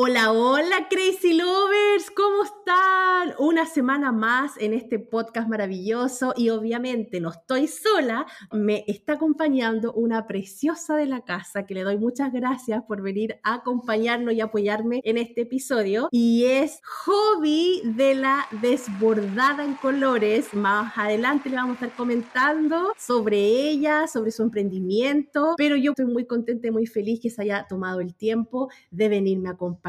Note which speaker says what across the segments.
Speaker 1: Hola, hola Crazy Lovers, ¿cómo están? Una semana más en este podcast maravilloso y obviamente no estoy sola, me está acompañando una preciosa de la casa que le doy muchas gracias por venir a acompañarnos y apoyarme en este episodio y es Hobby de la desbordada en colores. Más adelante le vamos a estar comentando sobre ella, sobre su emprendimiento, pero yo estoy muy contenta y muy feliz que se haya tomado el tiempo de venirme a acompañar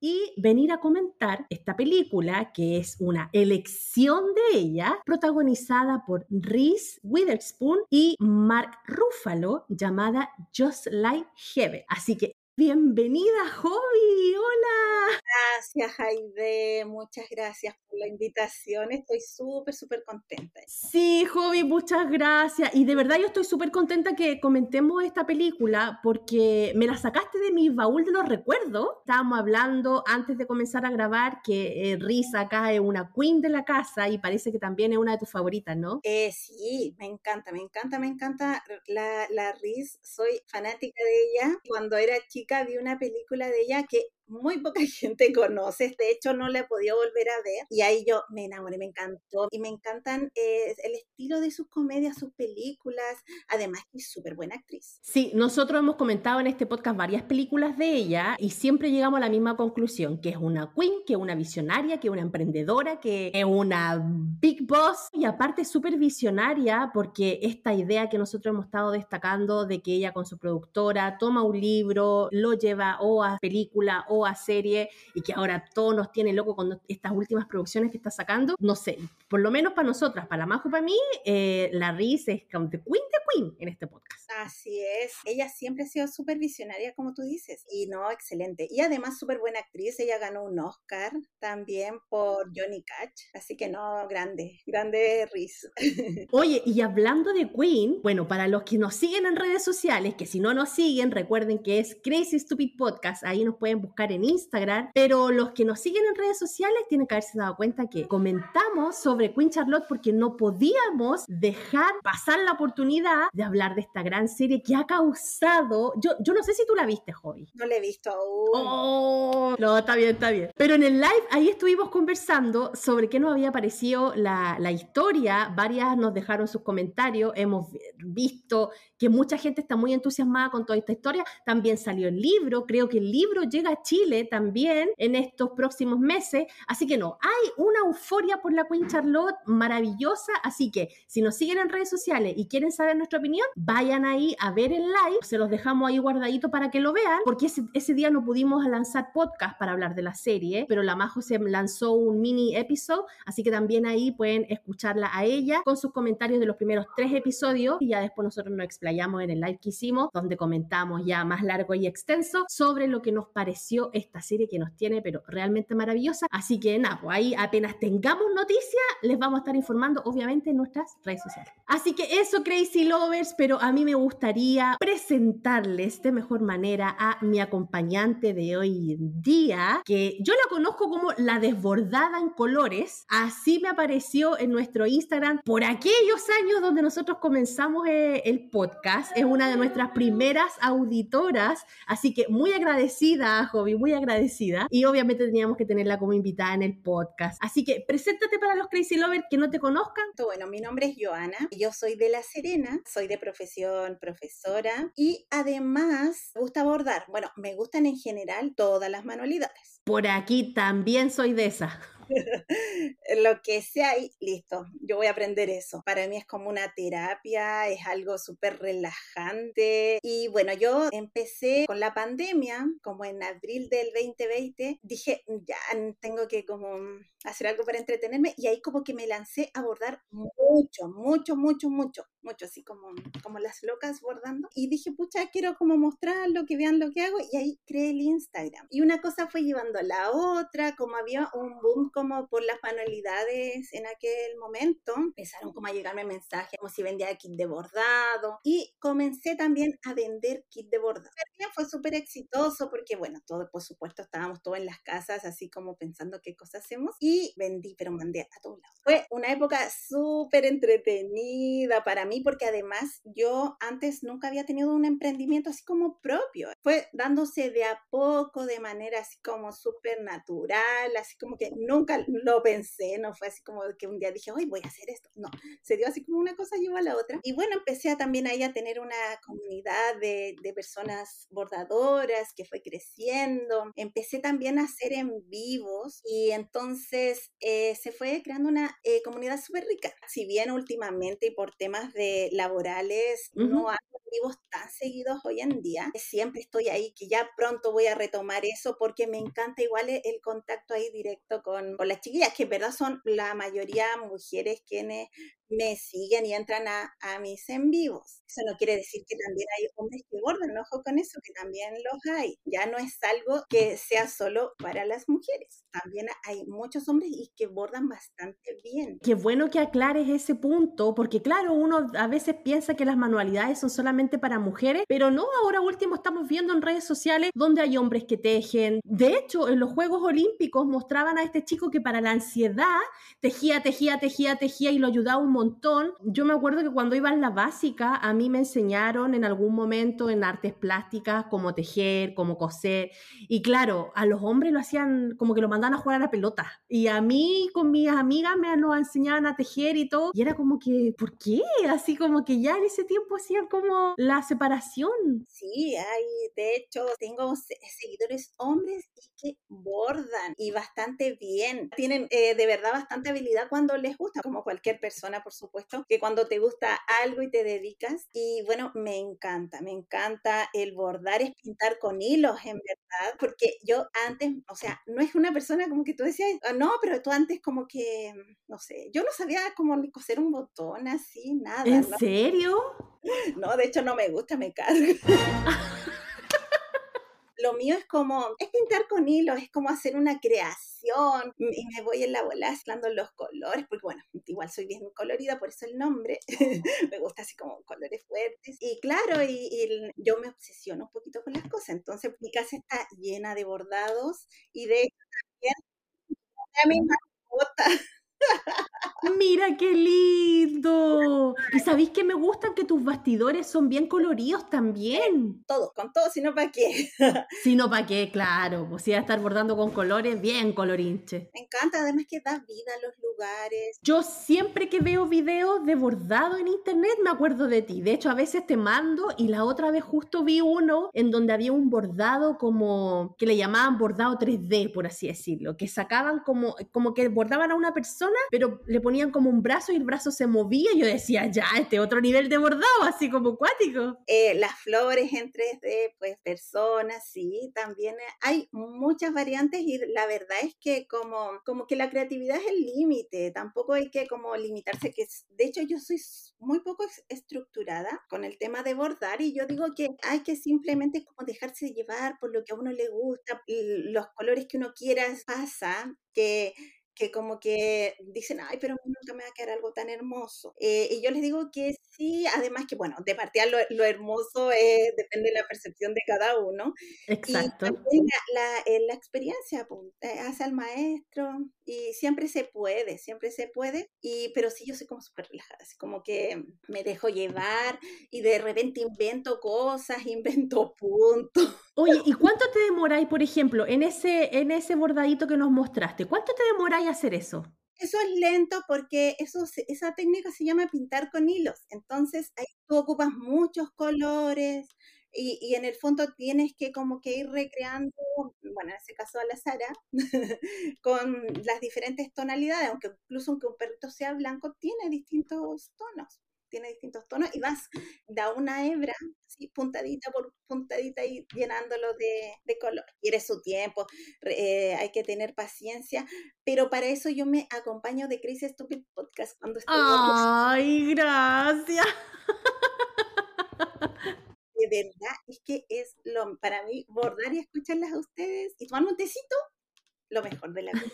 Speaker 1: y venir a comentar esta película que es una elección de ella protagonizada por Reese Witherspoon y Mark Ruffalo llamada Just Like Heaven. Así que bienvenida, Hobby. Hola.
Speaker 2: Gracias, Jaide. Muchas gracias la invitación. Estoy súper, súper contenta.
Speaker 1: Sí, Jovi, muchas gracias. Y de verdad yo estoy súper contenta que comentemos esta película porque me la sacaste de mi baúl de los recuerdos. Estábamos hablando antes de comenzar a grabar que eh, Risa acá es una queen de la casa y parece que también es una de tus favoritas, ¿no?
Speaker 2: Eh, sí, me encanta, me encanta, me encanta la, la Riz. Soy fanática de ella. Cuando era chica vi una película de ella que muy poca gente conoce, de hecho no la he podido volver a ver y ahí yo me enamoré, me encantó y me encantan eh, el estilo de sus comedias, sus películas, además es súper buena actriz.
Speaker 1: Sí, nosotros hemos comentado en este podcast varias películas de ella y siempre llegamos a la misma conclusión, que es una queen, que es una visionaria, que es una emprendedora, que es una big boss y aparte súper visionaria porque esta idea que nosotros hemos estado destacando de que ella con su productora toma un libro, lo lleva o a película o a serie y que ahora todo nos tiene loco con estas últimas producciones que está sacando, no sé, por lo menos para nosotras, para la Majo, para mí, eh, la Riz es como the queen de queen en este podcast.
Speaker 2: Así es, ella siempre ha sido súper visionaria, como tú dices, y no, excelente. Y además súper buena actriz, ella ganó un Oscar también por Johnny Cash, así que no, grande, grande Riz.
Speaker 1: Oye, y hablando de Queen, bueno, para los que nos siguen en redes sociales, que si no nos siguen, recuerden que es Crazy Stupid Podcast, ahí nos pueden buscar en Instagram, pero los que nos siguen en redes sociales tienen que haberse dado cuenta que comentamos sobre Queen Charlotte porque no podíamos dejar pasar la oportunidad de hablar de esta gran serie que ha causado, yo, yo no sé si tú la viste, Hobby.
Speaker 2: No la he visto aún.
Speaker 1: Oh, no, está bien, está bien. Pero en el live ahí estuvimos conversando sobre qué nos había parecido la, la historia, varias nos dejaron sus comentarios, hemos visto que mucha gente está muy entusiasmada con toda esta historia, también salió el libro, creo que el libro llega a Chile también en estos próximos meses. Así que no, hay una euforia por la Queen Charlotte maravillosa. Así que si nos siguen en redes sociales y quieren saber nuestra opinión, vayan ahí a ver el live. Se los dejamos ahí guardadito para que lo vean, porque ese, ese día no pudimos lanzar podcast para hablar de la serie, pero la Majo se lanzó un mini episodio, así que también ahí pueden escucharla a ella con sus comentarios de los primeros tres episodios y ya después nosotros nos explayamos en el live que hicimos, donde comentamos ya más largo y extenso sobre lo que nos pareció esta serie que nos tiene, pero realmente maravillosa. Así que nada, pues ahí apenas tengamos noticias, les vamos a estar informando, obviamente, en nuestras redes sociales. Así que eso, Crazy Lovers, pero a mí me gustaría presentarles de mejor manera a mi acompañante de hoy en día, que yo la conozco como la desbordada en colores. Así me apareció en nuestro Instagram por aquellos años donde nosotros comenzamos eh, el podcast. Es una de nuestras primeras auditoras, así que muy agradecida, Jovi, muy agradecida y obviamente teníamos que tenerla como invitada en el podcast. Así que preséntate para los Crazy Lovers que no te conozcan.
Speaker 2: Bueno, mi nombre es Joana, yo soy de La Serena, soy de profesión profesora y además me gusta bordar. Bueno, me gustan en general todas las manualidades.
Speaker 1: Por aquí también soy de esa.
Speaker 2: lo que sea y listo, yo voy a aprender eso. Para mí es como una terapia, es algo súper relajante. Y bueno, yo empecé con la pandemia, como en abril del 2020, dije, ya tengo que como hacer algo para entretenerme y ahí como que me lancé a bordar mucho, mucho, mucho, mucho. Mucho así como, como las locas bordando. Y dije, pucha, quiero como mostrarlo, que vean lo que hago. Y ahí creé el Instagram. Y una cosa fue llevando a la otra, como había un boom como por las manualidades en aquel momento, empezaron como a llegarme mensajes como si vendía kit de bordado. Y comencé también a vender kit de bordado. Fue súper exitoso porque, bueno, todo, por supuesto, estábamos todos en las casas, así como pensando qué cosas hacemos. Y vendí, pero mandé a todos lados. Fue una época súper entretenida para mí porque además yo antes nunca había tenido un emprendimiento así como propio. Fue dándose de a poco, de manera así como súper natural, así como que nunca lo pensé, no fue así como que un día dije, hoy voy a hacer esto. No, se dio así como una cosa llevó a la otra. Y bueno, empecé a, también ahí a tener una comunidad de, de personas bordadoras que fue creciendo. Empecé también a hacer en vivos y entonces eh, se fue creando una eh, comunidad súper rica. Si bien últimamente y por temas de laborales no hago vivos tan seguidos hoy en día, siempre estoy ahí, que ya pronto voy a retomar eso porque me encanta igual e, el, contacto ahí directo con, con las chiquillas, que en verdad son la mayoría mujeres quienes me siguen y entran a, a, mis en vivos. Eso no quiere decir que también hay hombres que bordan, ojo con eso, que también los hay. Ya no es algo que sea solo para las mujeres. También hay muchos hombres y que bordan bastante bien.
Speaker 1: Qué bueno que aclares ese punto, porque claro, uno a veces piensa que las manualidades son solamente para mujeres, pero no, ahora último estamos viendo en redes sociales donde hay hombres que tejen. De hecho, en los Juegos Olímpicos mostraban a este chico que para la ansiedad tejía, tejía, tejía, tejía y lo ayudaba un montón. Yo me acuerdo que cuando iba en la básica, a mí me enseñaron en algún momento en artes plásticas cómo tejer, cómo coser. Y claro, a los hombres lo hacían como que lo mandaban a jugar a la pelota. Y a mí con mis amigas me lo enseñaban a tejer y todo. Y era como que, ¿por qué? Así como que ya en ese tiempo hacían como la separación.
Speaker 2: Sí, hay, de hecho, tengo seguidores hombres y que bordan y bastante bien. Tienen eh, de verdad bastante habilidad cuando les gusta, como cualquier persona, por supuesto, que cuando te gusta algo y te dedicas. Y bueno, me encanta, me encanta el bordar, es pintar con hilos, en verdad, porque yo antes, o sea, no es una persona como que tú decías, ah, no, pero tú antes como que, no sé, yo no sabía cómo ni coser un botón así, nada.
Speaker 1: ¿En serio?
Speaker 2: No, de hecho no me gusta, me cargo. lo mío es como, es pintar con hilos, es como hacer una creación y me voy en la bola mezclando los colores, porque bueno, igual soy bien colorida, por eso el nombre, me gusta así como colores fuertes. Y claro, y, yo me obsesiono un poquito con las cosas, entonces mi casa está llena de bordados y de hecho también a mi mascota.
Speaker 1: Mira qué lindo. Y sabéis que me gustan que tus bastidores son bien coloridos también.
Speaker 2: Todo, con todo, si no para qué.
Speaker 1: si no para qué, claro. Pues si a estar bordando con colores, bien colorinche.
Speaker 2: Me encanta, además que da vida a los lugares.
Speaker 1: Yo siempre que veo videos de bordado en internet me acuerdo de ti. De hecho, a veces te mando y la otra vez justo vi uno en donde había un bordado como que le llamaban bordado 3D, por así decirlo, que sacaban como, como que bordaban a una persona, pero le ponían como un brazo y el brazo se movía. Y yo decía, ya, este otro nivel de bordado, así como cuático.
Speaker 2: Eh, las flores en 3D, pues personas, sí, también hay muchas variantes y la verdad es que como, como que la creatividad es el límite, tampoco hay que como limitarse, que de hecho yo soy muy poco estructurada con el tema de bordar y yo digo que hay que simplemente como dejarse llevar por lo que a uno le gusta, los colores que uno quiera pasa, que que como que dicen, ay, pero nunca me va a quedar algo tan hermoso. Eh, y yo les digo que sí, además que, bueno, de partida lo, lo hermoso es, depende de la percepción de cada uno.
Speaker 1: Exacto.
Speaker 2: Y la, eh, la, experiencia pues, eh, hace al maestro y siempre se puede, siempre se puede. Y, pero sí, yo soy como súper relajada, así como que me dejo llevar y de repente invento cosas, invento puntos.
Speaker 1: Oye, ¿y cuánto te demoráis, por ejemplo, en ese, en ese bordadito que nos mostraste? ¿Cuánto te demoráis hacer eso?
Speaker 2: Eso es lento porque eso, esa técnica se llama pintar con hilos. Entonces ahí tú ocupas muchos colores y, y, en el fondo tienes que como que ir recreando, bueno, en ese caso a la Sara, con las diferentes tonalidades, aunque incluso aunque un perrito sea blanco, tiene distintos tonos. Tiene distintos tonos y vas, da una hebra, así, puntadita por puntadita y llenándolo de, de color. Quiere su tiempo, eh, hay que tener paciencia, pero para eso yo me acompaño de Crazy Stupid Podcast cuando estoy...
Speaker 1: ¡Ay, gracias!
Speaker 2: De verdad, es que es lo, para mí, bordar y escucharlas a ustedes y tomar un tecito, lo mejor de la vida.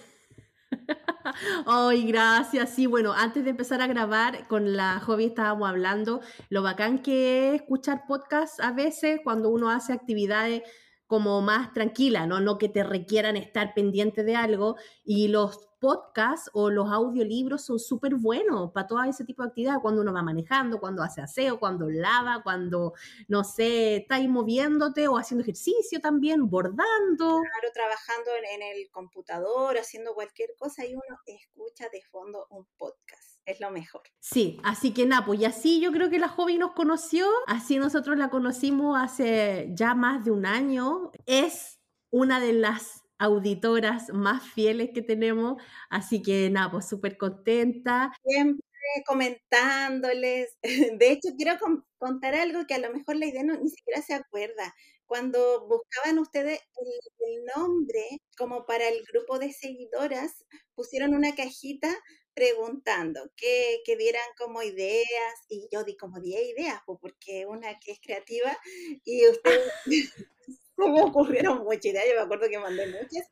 Speaker 1: Ay, gracias. Sí, bueno, antes de empezar a grabar, con la hobby estábamos hablando lo bacán que es escuchar podcasts a veces cuando uno hace actividades como más tranquila, ¿no? No que te requieran estar pendiente de algo. Y los podcasts o los audiolibros son súper buenos para todo ese tipo de actividades, cuando uno va manejando, cuando hace aseo, cuando lava, cuando, no sé, está ahí moviéndote o haciendo ejercicio también, bordando.
Speaker 2: Claro, trabajando en, en el computador, haciendo cualquier cosa y uno escucha de fondo un podcast es lo mejor.
Speaker 1: Sí, así que nada, pues y así yo creo que la joven nos conoció, así nosotros la conocimos hace ya más de un año. Es una de las auditoras más fieles que tenemos, así que nada, pues súper contenta.
Speaker 2: Siempre comentándoles. De hecho, quiero contar algo que a lo mejor la idea no, ni siquiera se acuerda. Cuando buscaban ustedes el, el nombre como para el grupo de seguidoras, pusieron una cajita preguntando que, que dieran como ideas y yo di como 10 ideas, porque una que es creativa y ustedes me ocurrieron muchas ideas, yo me acuerdo que mandé muchas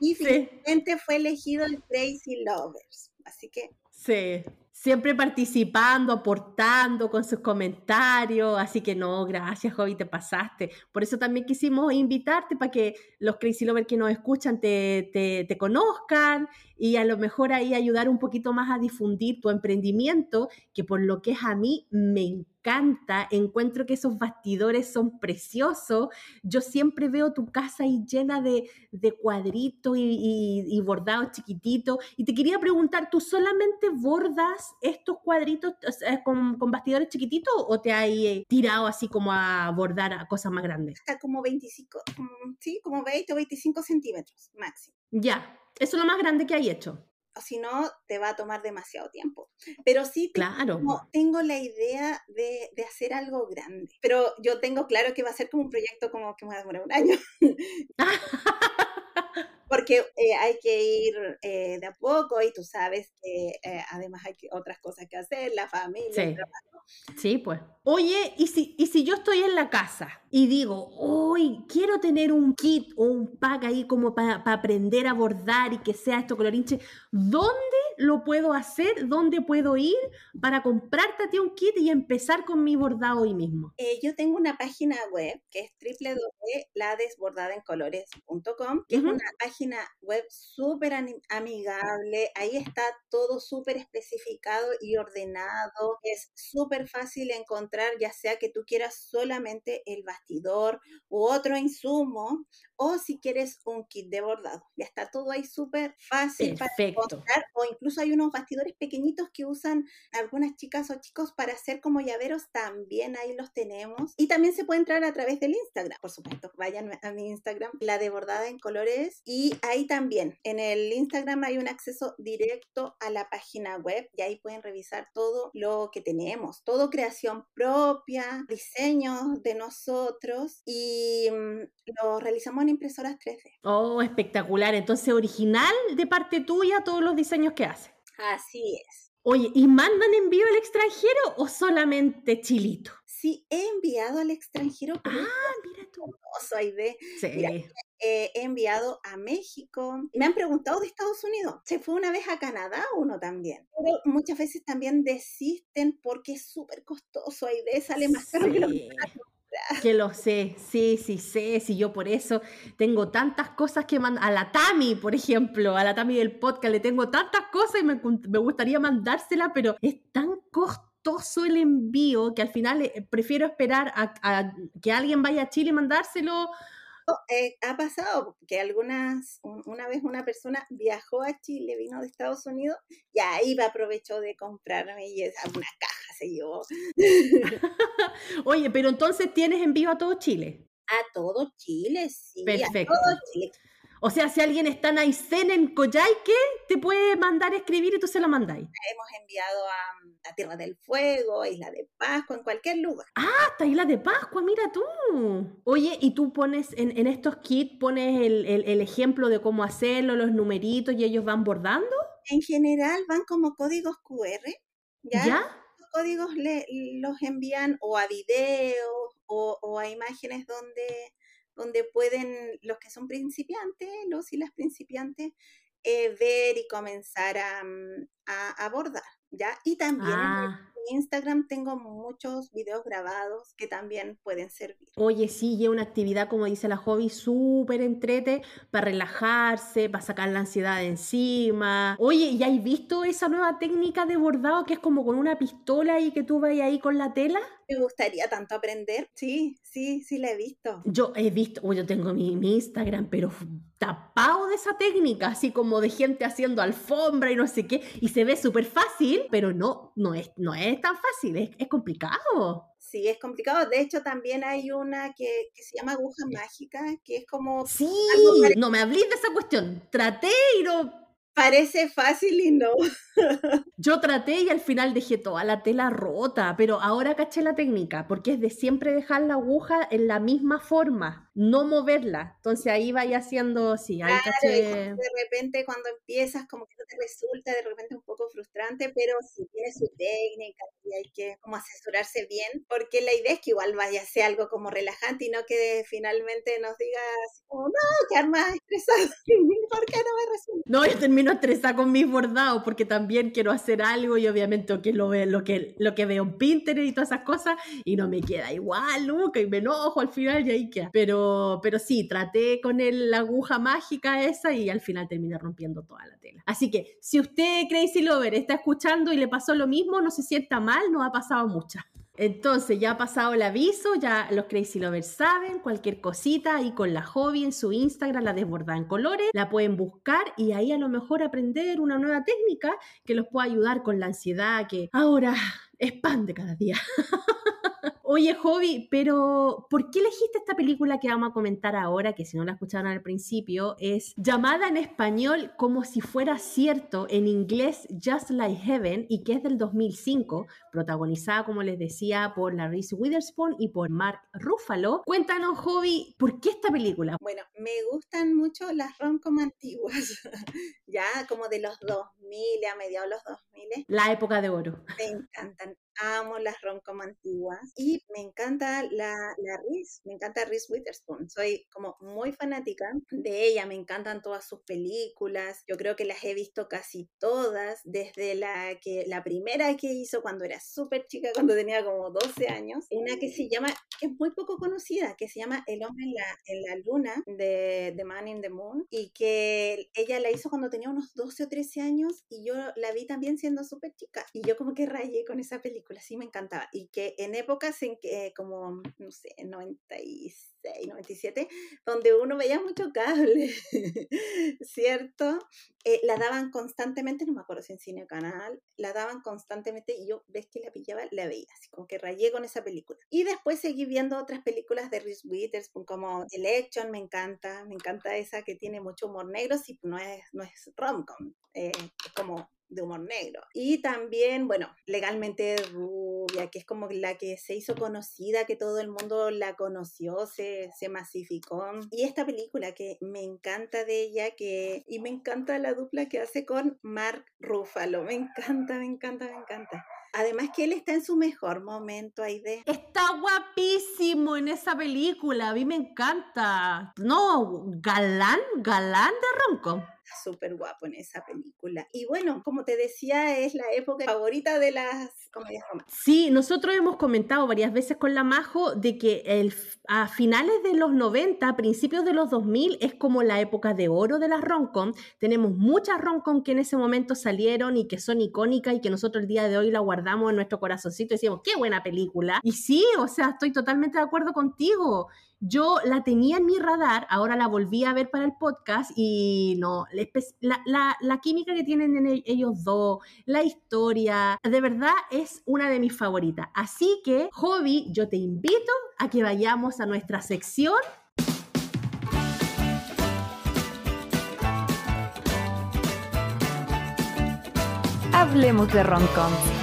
Speaker 2: y finalmente fue elegido el Crazy Lovers, así que...
Speaker 1: Sí, siempre participando, aportando con sus comentarios, así que no, gracias Jovi, te pasaste. Por eso también quisimos invitarte para que los Crazy Lovers que nos escuchan te, te, te, conozcan y a lo mejor ahí ayudar un poquito más a difundir tu emprendimiento, que por lo que es a mí me encanta, encuentro que esos bastidores son preciosos, yo siempre veo tu casa ahí llena de, de cuadritos y, y, y bordados chiquititos, y te quería preguntar, ¿tú solamente bordas estos cuadritos con, con bastidores chiquititos o te has eh, tirado así como a bordar a cosas más grandes?
Speaker 2: Está como 25, sí, como 20 o 25 centímetros máximo.
Speaker 1: Ya, eso es lo más grande que hay hecho.
Speaker 2: Si no, te va a tomar demasiado tiempo. Pero sí
Speaker 1: claro.
Speaker 2: tengo, tengo la idea de, de, hacer algo grande. Pero yo tengo claro que va a ser como un proyecto como que me va a demorar un año. porque eh, hay que ir eh, de a poco y tú sabes que eh, además hay que, otras cosas que hacer, la familia,
Speaker 1: sí.
Speaker 2: el trabajo.
Speaker 1: Sí, pues. Oye, ¿y si, y si yo estoy en la casa y digo, hoy quiero tener un kit o un pack ahí como para pa aprender a bordar y que sea esto colorinche, ¿dónde lo puedo hacer? ¿Dónde puedo ir para comprarte a ti un kit y empezar con mi bordado hoy mismo?
Speaker 2: Eh, yo tengo una página web que es www.ladesbordadaencolores.com, que uh -huh. es una página web súper amigable. Ahí está todo súper especificado y ordenado. Es súper fácil encontrar, ya sea que tú quieras solamente el bastidor u otro insumo, o si quieres un kit de bordado. Ya está todo ahí súper fácil
Speaker 1: Perfecto.
Speaker 2: para encontrar. O incluso hay unos bastidores pequeñitos que usan algunas chicas o chicos para hacer como llaveros. También ahí los tenemos. Y también se puede entrar a través del Instagram. Por supuesto, vayan a mi Instagram, la de bordada en colores. Y ahí también, en el Instagram hay un acceso directo a la página web y ahí pueden revisar todo lo que tenemos. Todo creación propia, diseños de nosotros y mmm, lo realizamos impresoras 3D.
Speaker 1: Oh, espectacular. Entonces, original de parte tuya todos los diseños que haces.
Speaker 2: Así es.
Speaker 1: Oye, ¿y mandan envío al extranjero o solamente chilito?
Speaker 2: Sí, he enviado al extranjero.
Speaker 1: ah, mira tú.
Speaker 2: Soy de.
Speaker 1: Sí.
Speaker 2: Mira, eh, he enviado a México. Me han preguntado de Estados Unidos. Se fue una vez a Canadá uno también. Pero muchas veces también desisten porque es súper costoso. Ahí de sale más caro
Speaker 1: sí.
Speaker 2: que lo
Speaker 1: que lo sé, sí, sí, sé, sí, yo por eso tengo tantas cosas que mandar, a la Tami, por ejemplo, a la Tami del podcast, le tengo tantas cosas y me, me gustaría mandársela, pero es tan costoso el envío que al final eh, prefiero esperar a, a que alguien vaya a Chile y mandárselo
Speaker 2: eh, ha pasado que algunas, un, una vez una persona viajó a Chile, vino de Estados Unidos y ahí aprovechó de comprarme y esa, una caja se llevó.
Speaker 1: Oye, pero entonces tienes envío a todo Chile.
Speaker 2: A todo Chile, sí.
Speaker 1: Perfecto.
Speaker 2: A todo Chile.
Speaker 1: O sea, si alguien está en Aysén, en Coyhaique, te puede mandar a escribir y tú se lo mandáis.
Speaker 2: Hemos enviado a, a Tierra del Fuego, a Isla de Pascua, en cualquier lugar.
Speaker 1: Ah, hasta Isla de Pascua, mira tú. Oye, y tú pones en, en estos kits, pones el, el, el ejemplo de cómo hacerlo, los numeritos y ellos van bordando.
Speaker 2: En general van como códigos QR, ¿ya?
Speaker 1: ¿Ya?
Speaker 2: Los códigos le, los envían o a videos o, o a imágenes donde donde pueden los que son principiantes, los y las principiantes, eh, ver y comenzar a, mm, a, abordar, ¿ya? Y también
Speaker 1: Ah.
Speaker 2: en Instagram tengo muchos videos grabados que también pueden servir.
Speaker 1: Oye, sí, y es una actividad, como dice la hobby, súper entrete para relajarse, para sacar la ansiedad de encima. Oye, ¿y has visto esa nueva técnica de bordado que es como con una pistola y que tú vas ahí con la tela?
Speaker 2: Me gustaría tanto aprender. Sí, sí, sí la he visto.
Speaker 1: Yo he visto, uy, yo tengo mi, mi Instagram, pero tapado de esa técnica, así como de gente haciendo alfombra y no sé qué, y se ve súper fácil, pero no, no es, no es tan fácil, es, es complicado.
Speaker 2: Sí, es complicado. De hecho, también hay una que, que se llama aguja mágica, que es como,
Speaker 1: Sí,
Speaker 2: Algo
Speaker 1: no me hablé de esa cuestión. Traté y no,
Speaker 2: parece fácil y no.
Speaker 1: Yo traté y al final dejé toda la tela rota, pero ahora caché la técnica, porque es de siempre dejar la aguja en la misma forma, no moverla. Entonces ahí vaya haciendo, sí, ahí
Speaker 2: Claro,
Speaker 1: caché.
Speaker 2: de repente cuando empiezas como que no te resulta de repente un poco frustrante, pero sí tiene su técnica y hay que como asesorarse bien, porque la idea es que igual vaya a ser algo como relajante y no que finalmente nos digas como, no, quedar más estresado, ¿por qué no me resulta?
Speaker 1: No, yo termino estresada con mis bordados porque también quiero hacer algo y obviamente que lo, lo, que, lo que veo en Pinterest y todas esas cosas y no me queda igual nunca y me enojo al final y ahí queda. Pero, pero sí, traté con el, la aguja mágica esa y al final terminé rompiendo toda la tela. Así que si usted, Crazy Lover, está escuchando y le pasó lo mismo, no se sienta mal, no ha pasado mucha. Entonces ya ha pasado el aviso, ya los Crazy Lovers saben, cualquier cosita ahí con la hobby en su Instagram, la desbordada en colores, la pueden buscar y ahí a lo mejor aprender una nueva técnica que los pueda ayudar con la ansiedad que ahora expande cada día. Oye, Hobby, pero ¿por qué elegiste esta película que vamos a comentar ahora, que si no la escucharon al principio, es llamada en español como si fuera cierto, en inglés Just Like Heaven, y que es del 2005, protagonizada, como les decía, por Reese Witherspoon y por Mark Ruffalo. Cuéntanos, Hobby, ¿por qué esta película?
Speaker 2: Bueno, me gustan mucho las rom-com antiguas, ya como de los 2000, a mediados de los 2000,
Speaker 1: La época de oro.
Speaker 2: me encantan. Amo las rom-com antiguas y me encanta la, la Reese, me encanta Reese Witherspoon. Soy como muy fanática de ella, me encantan todas sus películas. Yo creo que las he visto casi todas, desde la que la primera que hizo cuando era súper chica, cuando tenía como 12 años, una que se llama, que es muy poco conocida, que se llama El hombre en la, en la luna de The Man in the Moon y que ella la hizo cuando tenía unos 12 o 13 años y yo la vi también siendo súper chica y yo como que rayé con esa película, sí me encantaba y que en épocas en que como, no sé, 96, 97, donde uno veía mucho cable, ¿cierto? Eh, la daban constantemente, no me acuerdo si en Cine Canal, la daban constantemente y yo, ves que la pillaba, la veía, así como que rayé con esa película. Y después seguí viendo otras películas de Reese Witherspoon, como Election, me encanta, me encanta esa que tiene mucho humor negro, sí, no es, no es rom-com, eh, es como de humor negro. Y también, bueno, legalmente rubia, que es como la que se hizo conocida, que todo el mundo la conoció, se, se masificó. Y esta película que me encanta de ella, que, y me encanta la dupla que hace con Mark Ruffalo, me encanta, me encanta, me encanta. Además que él está en su mejor momento, Aide.
Speaker 1: Está guapísimo en esa película, a mí me encanta. No, galán, galán de ronco.
Speaker 2: Súper guapo en esa película. Y bueno, como te decía, es la época favorita de las comedias románticas.
Speaker 1: Sí, nosotros hemos comentado varias veces con la Majo de que el, a finales de los 90, principios de los 2000, es como la época de oro de las roncom. Tenemos muchas roncom que en ese momento salieron y que son icónicas y que nosotros el día de hoy la guardamos en nuestro corazoncito y decimos, qué buena película. Y sí, o sea, estoy totalmente de acuerdo contigo. Yo la tenía en mi radar, ahora la volví a ver para el podcast y no, la, la, la química que tienen en ellos dos, la historia, de verdad es una de mis favoritas. Así que, Hobby, yo te invito a que vayamos a nuestra sección
Speaker 3: Hablemos de Roncom.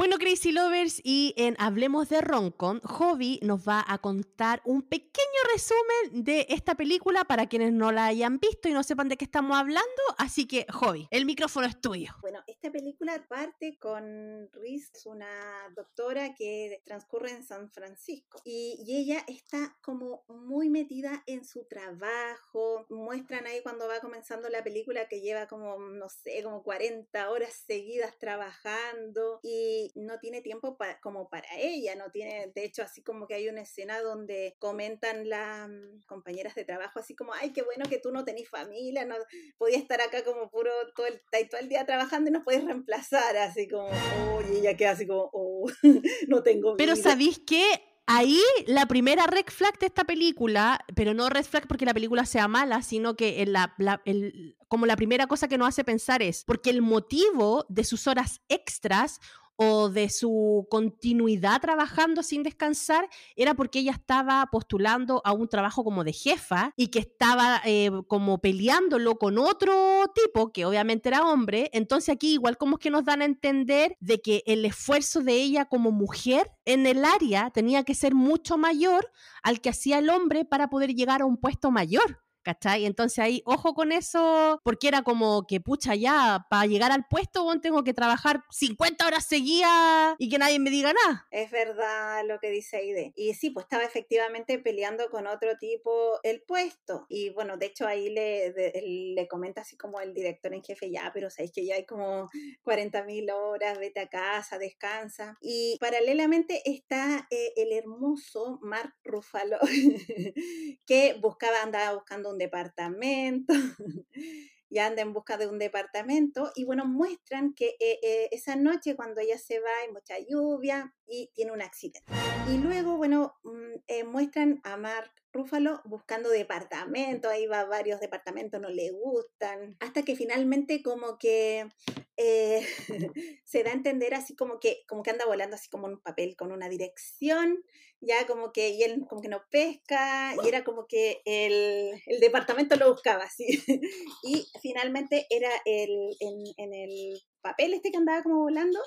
Speaker 1: Bueno, Crazy Lovers, y en Hablemos de Roncon, Hobby nos va a contar un pequeño resumen de esta película para quienes no la hayan visto y no sepan de qué estamos hablando. Así que, Hobby, el micrófono es tuyo.
Speaker 2: Bueno, esta película parte con Reese, una doctora que transcurre en San Francisco y, y ella está como muy metida en su trabajo. Muestran ahí cuando va comenzando la película que lleva como, no sé, como 40 horas seguidas trabajando y no tiene tiempo como para ella, no tiene, de hecho, así como que hay una escena donde comentan las mm, compañeras de trabajo, así como, ay, qué bueno que tú no tenés familia, no podía estar acá como puro todo el, todo el día trabajando y nos puedes reemplazar, así como, oye, ella queda así como, oh, no tengo
Speaker 1: vida. Pero ¿sabéis qué? Ahí la primera red flag de esta película, pero no red flag porque la película sea mala, sino que la, el, como la primera cosa que nos hace pensar es, porque el motivo de sus horas extras o de su continuidad trabajando sin descansar era porque ella estaba postulando a un trabajo como de jefa y que estaba eh, como peleándolo con otro tipo que obviamente era hombre. Entonces aquí igual como que nos dan a entender de que el esfuerzo de ella como mujer en el área tenía que ser mucho mayor al que hacía el hombre para poder llegar a un puesto mayor. ¿Cachai? Entonces ahí, ojo con eso, porque era como que, pucha, ya, para llegar al puesto, tengo que trabajar 50 horas seguidas y que nadie me diga nada.
Speaker 2: Es verdad lo que dice Aide. Y sí, pues estaba efectivamente peleando con otro tipo el puesto. Y bueno, de hecho ahí le, le comenta así como el director en jefe, ya, pero sabéis que ya hay como 40 mil horas, vete a casa, descansa. Y paralelamente está eh, el hermoso Mark Ruffalo, que buscaba, andaba buscando un departamento, ya anda en busca de un departamento y bueno, muestran que eh, eh, esa noche cuando ella se va hay mucha lluvia y tiene un accidente. Y luego, bueno, mm, eh, muestran a Mark Rúfalo buscando departamento, ahí va varios departamentos, no le gustan, hasta que finalmente como que se da a entender así como que, como que anda volando así como un papel con una dirección ya como que, y él como que no pesca, y era como que el, el departamento lo buscaba, así. y finalmente era el, en, en el papel este que andaba como volando,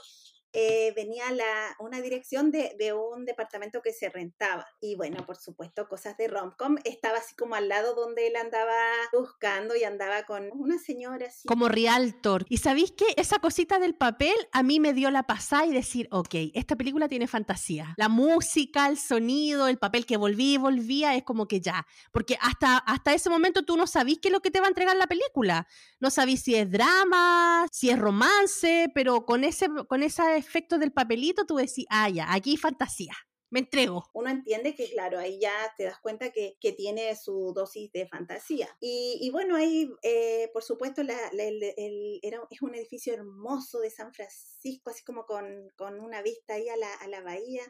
Speaker 2: eh, venía la, una dirección de, de, un departamento que se rentaba. Y bueno, por supuesto, cosas de romcom. Estaba así como al lado donde él andaba buscando y andaba con una señora así.
Speaker 1: Como realtor. Y sabéis que esa cosita del papel a mí me dio la pasada y decir, ok, esta película tiene fantasía. La música, el sonido, el papel que volví y volvía, es como que ya. Porque hasta, hasta ese momento tú no sabís qué es lo que te va a entregar la película. No sabís si es drama, si es romance, pero con ese, con esa efecto del papelito, tú decís, ah, ya, aquí fantasía. Me entrego.
Speaker 2: Uno entiende que, claro, ahí ya te das cuenta que, que tiene su dosis de fantasía. Y, y bueno, ahí, eh, por supuesto, la, el, era, es un edificio hermoso de San Francisco, así como con, con una vista ahí a la, a la bahía.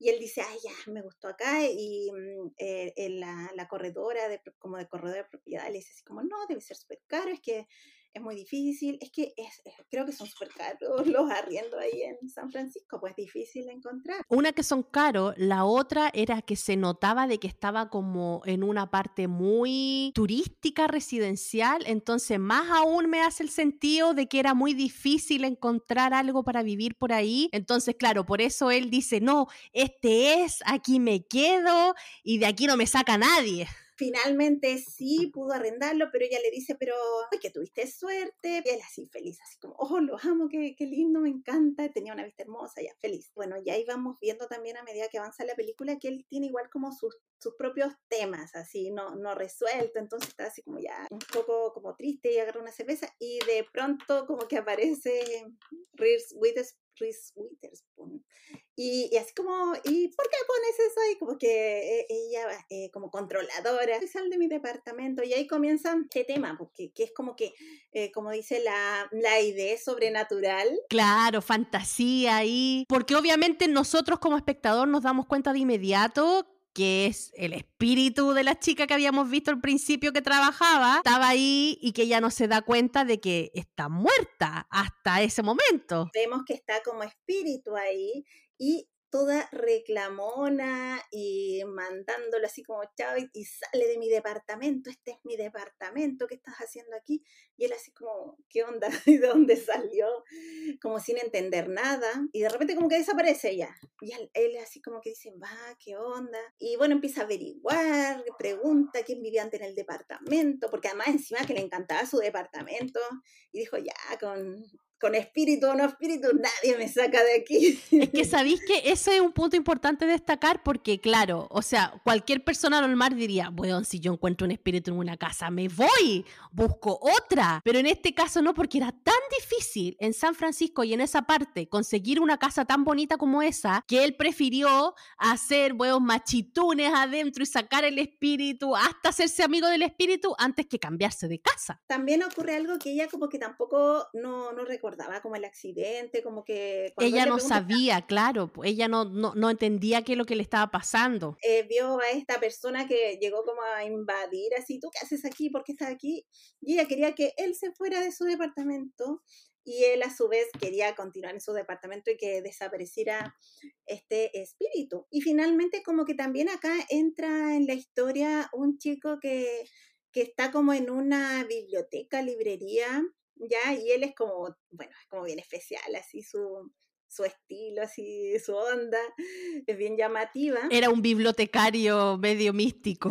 Speaker 2: Y él dice, ay, ya, me gustó acá. Y mm, eh, la, la, corredora, de, como de corredor de propiedad, le dice así como, no, debe ser súper caro, es que es muy difícil. Es que es, creo que son súper caros los arriendos ahí en San Francisco, pues difícil encontrar.
Speaker 1: Una que son caros, la otra era que se notaba de que estaba como en una parte muy turística, residencial, entonces más aún me hace el sentido de que era muy difícil encontrar algo para vivir por ahí. Entonces, claro, por eso él dice, no, este es, aquí me quedo y de aquí no me saca nadie
Speaker 2: finalmente sí pudo arrendarlo, pero ella le dice, pero ay, que tuviste suerte. Y él así feliz, así como, oh, lo amo, qué, qué lindo, me encanta. Tenía una vista hermosa, ya feliz. Bueno, ya íbamos viendo también a medida que avanza la película que él tiene igual como sus, sus propios temas, así, no, no resuelto. Entonces está así como ya un poco como triste y agarra una cerveza y de pronto como que aparece Reese Witherspoon y, así como, ¿y por qué pones eso ahí? Como que eh, ella, eh, como controladora, sal de mi departamento. Y ahí comienza este tema, porque que es como que, eh, como dice la, la idea sobrenatural.
Speaker 1: Claro, fantasía y Porque obviamente nosotros como espectador nos damos cuenta de inmediato que es el espíritu de la chica que habíamos visto al principio que trabajaba, estaba ahí y que ella no se da cuenta de que está muerta hasta ese momento.
Speaker 2: Vemos que está como espíritu ahí y toda reclamona y mandándolo así como chao y sale de mi departamento, este es mi departamento, ¿qué estás haciendo aquí? Y él así como, ¿qué onda? ¿Y de dónde salió? Como sin entender nada. Y de repente como que desaparece ella. Y él así como que dice, va, ¿qué onda? Y bueno, empieza a averiguar, pregunta quién vivía antes en el departamento, porque además encima que le encantaba su departamento. Y dijo, ya, con con espíritu o no espíritu, nadie me saca de aquí.
Speaker 1: Es que sabéis que ese es un punto importante destacar porque, claro, o sea, cualquier persona normal diría, bueno, si yo encuentro un espíritu en una casa, me voy, busco otra. Pero en este caso no, porque era tan difícil en San Francisco y en esa parte conseguir una casa tan bonita como esa, que él prefirió hacer, buenos machitunes adentro y sacar el espíritu, hasta hacerse amigo del espíritu antes que cambiarse de casa.
Speaker 2: También ocurre algo que ella como que tampoco no, no recuerda recordaba como el accidente, como que...
Speaker 1: Ella no sabía, claro, ella no, no, entendía qué es lo que le estaba pasando.
Speaker 2: Eh, vio a esta persona que llegó como a invadir, así, ¿tú qué haces aquí? ¿Por qué estás aquí? Y ella quería que él se fuera de su departamento y él a su vez quería continuar en su departamento y que desapareciera este espíritu. Y finalmente como que también acá entra en la historia un chico que, que está como en una biblioteca, librería, ¿ya? Y él es como, bueno, es como bien especial, así su, su estilo, así su onda, es bien llamativa.
Speaker 1: Era un bibliotecario medio místico.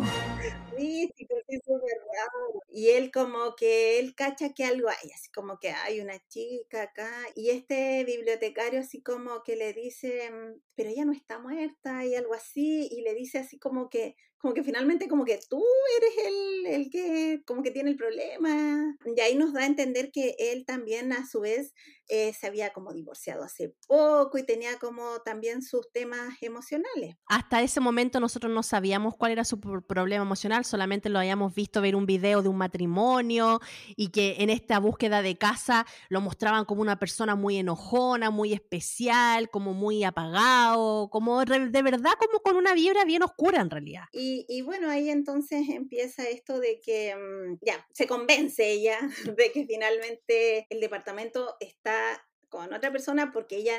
Speaker 2: Místico, sí, súper raro. Y él como que, él cacha que algo hay, así como que hay una chica acá, y este bibliotecario así como que le dice, mm, pero ella no está muerta, y algo así, y le dice así como que, como que finalmente como que tú eres el, el que como que tiene el problema. Y ahí nos da a entender que él también a su vez eh, se había como divorciado hace poco y tenía como también sus temas emocionales.
Speaker 1: Hasta ese momento nosotros no sabíamos cuál era su problema emocional, solamente lo habíamos visto ver un video de un matrimonio y que en esta búsqueda de casa lo mostraban como una persona muy enojona, muy especial, como muy apagado, como de verdad como con una vibra bien oscura en realidad.
Speaker 2: Y, bueno, ahí entonces empieza esto de que mm, ya se convence ella de que finalmente el departamento está con otra persona porque ella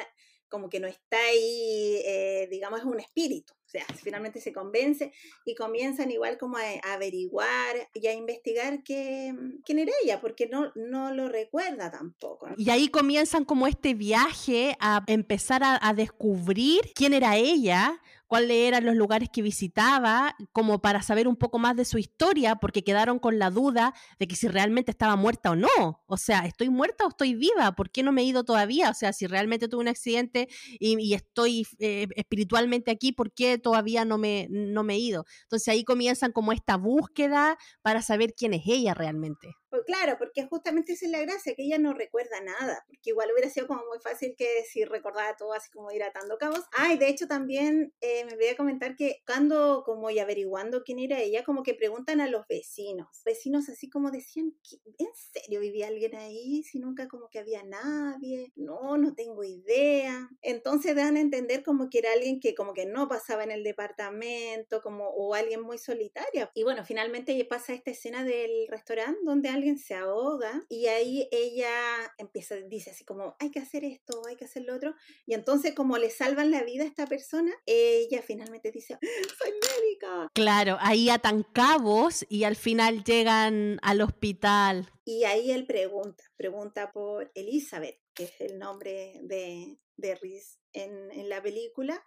Speaker 2: como que no está ahí, eh, digamos, es un espíritu. O sea, finalmente se convence y comienzan igual como a, averiguar y a investigar qué, quién era ella, porque no, no lo recuerda tampoco.
Speaker 1: Y ahí comienzan como este viaje a empezar a descubrir quién era ella, cuáles eran los lugares que visitaba, como para saber un poco más de su historia, porque quedaron con la duda de que si realmente estaba muerta o no. O sea, ¿estoy muerta o estoy viva? ¿Por qué no me he ido todavía? O sea, si realmente tuve un accidente y, estoy eh, espiritualmente aquí, ¿por qué todavía no me, no me he ido? Entonces ahí comienzan como esta búsqueda para saber quién es ella realmente.
Speaker 2: Pues claro, porque justamente esa es la gracia, que ella no recuerda nada, porque igual hubiera sido como muy fácil que si recordara todo así como ir atando cabos. Ay, de hecho también eh, me voy a comentar que cuando como y averiguando quién era ella, como que preguntan a los vecinos, vecinos así como decían, ¿en serio vivía alguien ahí? Si nunca como que había nadie, no, no tengo idea. Entonces dan a entender como que era alguien que como que no pasaba en el departamento, como o alguien muy solitaria. Y bueno, finalmente pasa esta escena del restaurante donde alguien se ahoga y ahí ella empieza, dice así como, hay que hacer esto, hay que hacer lo otro. Y entonces como le salvan la vida a esta persona, ella finalmente dice, soy médica.
Speaker 1: Claro, ahí atan cabos y al final llegan al hospital.
Speaker 2: Y ahí él pregunta, pregunta por Elizabeth, que es el nombre de, de Riz en, en la película.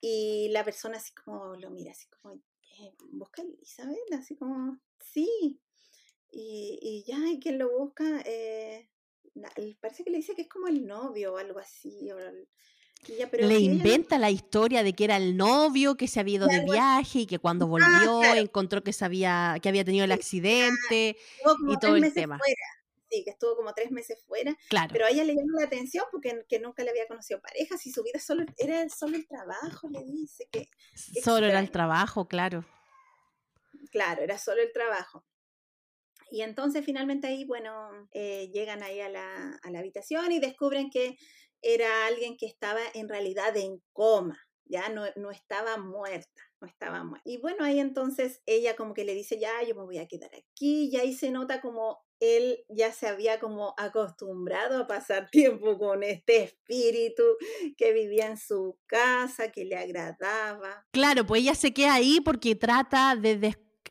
Speaker 2: Y la persona así como lo mira, así como, eh, ¿busca Elizabeth? Así como, sí, y, y ya, ¿y quien lo busca? Eh, parece que le dice que es como el novio o algo así.
Speaker 1: le inventa la historia de que era el novio que se había ido de viaje y que cuando volvió encontró que, sabía, que había tenido el accidente y todo el tema.
Speaker 2: Sí, que estuvo como tres meses fuera.
Speaker 1: Claro.
Speaker 2: Pero a ella le llamó la atención porque que nunca le había conocido pareja, si su vida solo era solo el trabajo, le dice que.
Speaker 1: Solo era el trabajo, claro.
Speaker 2: Claro, era solo el trabajo. Y entonces finalmente ahí, bueno, eh, llegan ahí a la, a la habitación y descubren que era alguien que estaba en realidad en coma, ya no, no estaba muerta, no estaba muerta. Y bueno, ahí entonces ella como que le dice, ya, yo me voy a quedar aquí, y ahí se nota como él ya se había como acostumbrado a pasar tiempo con este espíritu que vivía en su casa, que le agradaba.
Speaker 1: Claro, pues ella se queda ahí porque trata de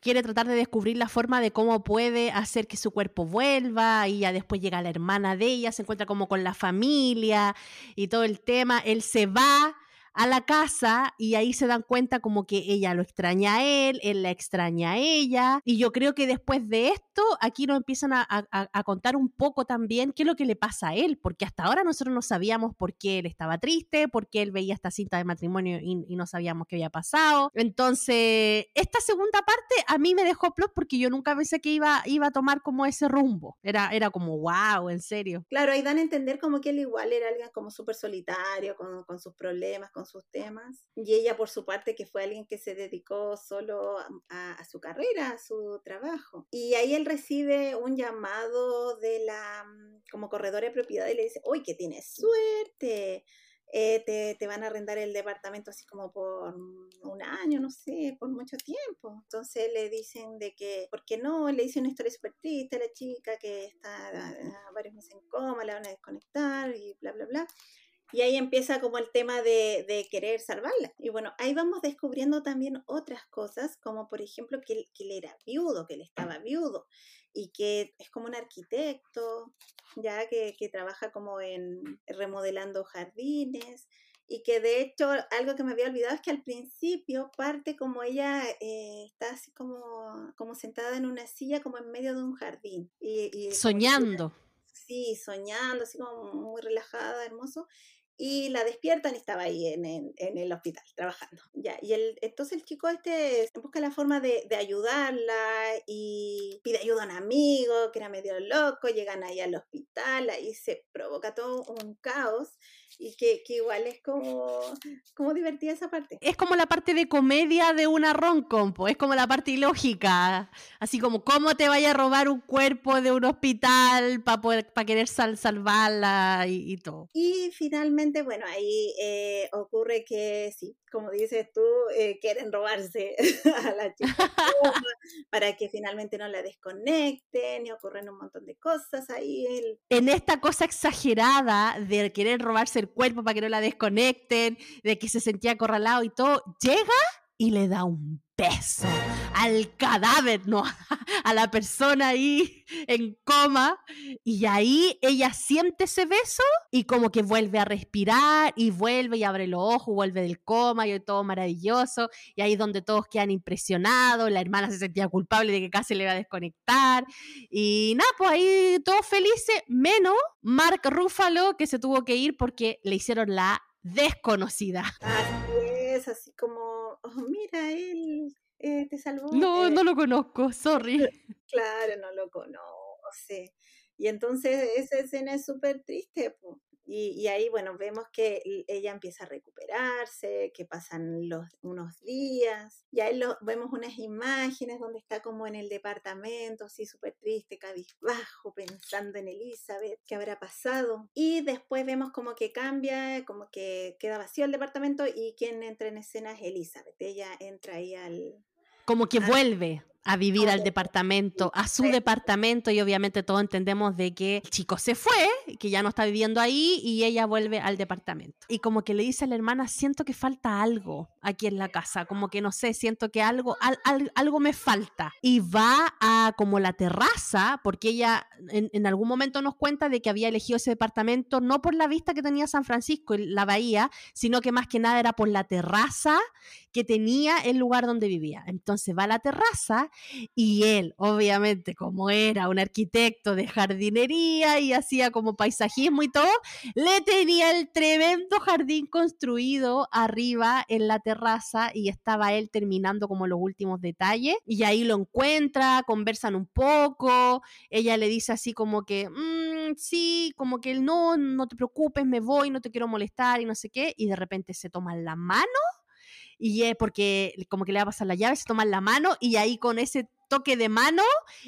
Speaker 1: quiere tratar de descubrir la forma de cómo puede hacer que su cuerpo vuelva y ya después llega la hermana de ella, se encuentra como con la familia y todo el tema, él se va a la casa y ahí se dan cuenta como que ella lo extraña a él, él la extraña a ella. Y yo creo que después de esto, aquí nos empiezan a, contar un poco también qué es lo que le pasa a él, porque hasta ahora nosotros no sabíamos por qué él estaba triste, por qué él veía esta cinta de matrimonio y, no sabíamos qué había pasado. Entonces, esta segunda parte a mí me dejó plot porque yo nunca pensé que iba, iba a tomar como ese rumbo. Era, era como, wow, en serio.
Speaker 2: Claro, ahí dan a entender como que él igual era alguien como súper solitario, con, con sus problemas, con sus temas. Y ella, por su parte, que fue alguien que se dedicó solo a, su carrera, a su trabajo. Y ahí él recibe un llamado de la, mm, como corredora de propiedad y le dice, uy, que tienes suerte. Eh, te, te, van a arrendar el departamento así como por un año, no sé, por mucho tiempo. Entonces le dicen de que, ¿por qué no? Le dice una historia súper triste a la chica que está varios meses en coma, la van a desconectar y bla, bla, bla. Y ahí empieza como el tema de, querer salvarla. Y bueno, ahí vamos descubriendo también otras cosas, como por ejemplo que él, que él era viudo, que él estaba viudo y que es como un arquitecto, ya que, que trabaja como en remodelando jardines y que de hecho algo que me había olvidado es que al principio parte como ella eh, está así como, como sentada en una silla como en medio de un jardín. Y,
Speaker 1: soñando.
Speaker 2: sí, soñando, así como muy relajada, hermoso y la despiertan y estaba ahí en, el hospital trabajando. Ya, y el, entonces el chico este busca la forma de, ayudarla y pide ayuda a un amigo que era medio loco, llegan ahí al hospital, ahí se provoca todo un caos y que, igual es como, como divertida esa parte.
Speaker 1: Es como la parte de comedia de una rom-com, es como la parte ilógica, así como cómo te vaya a robar un cuerpo de un hospital para poder para querer salvarla y, todo.
Speaker 2: Y finalmente, bueno, ahí eh, ocurre que sí, como dices tú, eh, quieren robarse a la chica para que finalmente no la desconecten y ocurren un montón de cosas ahí.
Speaker 1: En esta cosa exagerada de querer robarse el cuerpo para que no la desconecten, de que se sentía acorralado y todo, llega y le da un beso al cadáver, no, a la persona ahí en coma. Y ahí ella siente ese beso y como que vuelve a respirar y vuelve y abre los ojos, vuelve del coma y todo maravilloso. Y ahí donde todos quedan impresionados. La hermana se sentía culpable de que casi le iba a desconectar. Y nada, pues ahí todos felices, menos Mark Ruffalo que se tuvo que ir porque le hicieron la desconocida.
Speaker 2: Así es, así como, oh, mira, él eh, te salvó.
Speaker 1: No, no lo conozco, sorry.
Speaker 2: Claro, no lo conoce. Y entonces esa escena es súper triste. Y, ahí, bueno, vemos que ella empieza a recuperarse, que pasan los, unos días. Y ahí lo, vemos unas imágenes donde está como en el departamento, así súper triste, cabizbajo, pensando en Elizabeth, qué habrá pasado. Y después vemos como que cambia, como que queda vacío el departamento y quien entra en escena es Elizabeth. Ella entra ahí al...
Speaker 1: Como que vuelve a vivir al departamento, a su departamento y obviamente todos entendemos de que el chico se fue, que ya no está viviendo ahí y ella vuelve al departamento. Y como que le dice a la hermana, siento que falta algo aquí en la casa, como que no sé, siento que algo, algo me falta. Y va a como la terraza, porque ella en, en, algún momento nos cuenta de que había elegido ese departamento no por la vista que tenía San Francisco y la bahía, sino que más que nada era por la terraza que tenía el lugar donde vivía. Entonces va a la terraza y él, obviamente, como era un arquitecto de jardinería y hacía como paisajismo y todo, le tenía el tremendo jardín construido arriba en la terraza y estaba él terminando como los últimos detalles y ahí lo encuentra, conversan un poco, ella le dice así como que, mm, sí, como que él no, no te preocupes, me voy, no te quiero molestar y no sé qué, y de repente se toman la mano y es porque como que le va a pasar la llave, se toman la mano y ahí con ese toque de mano,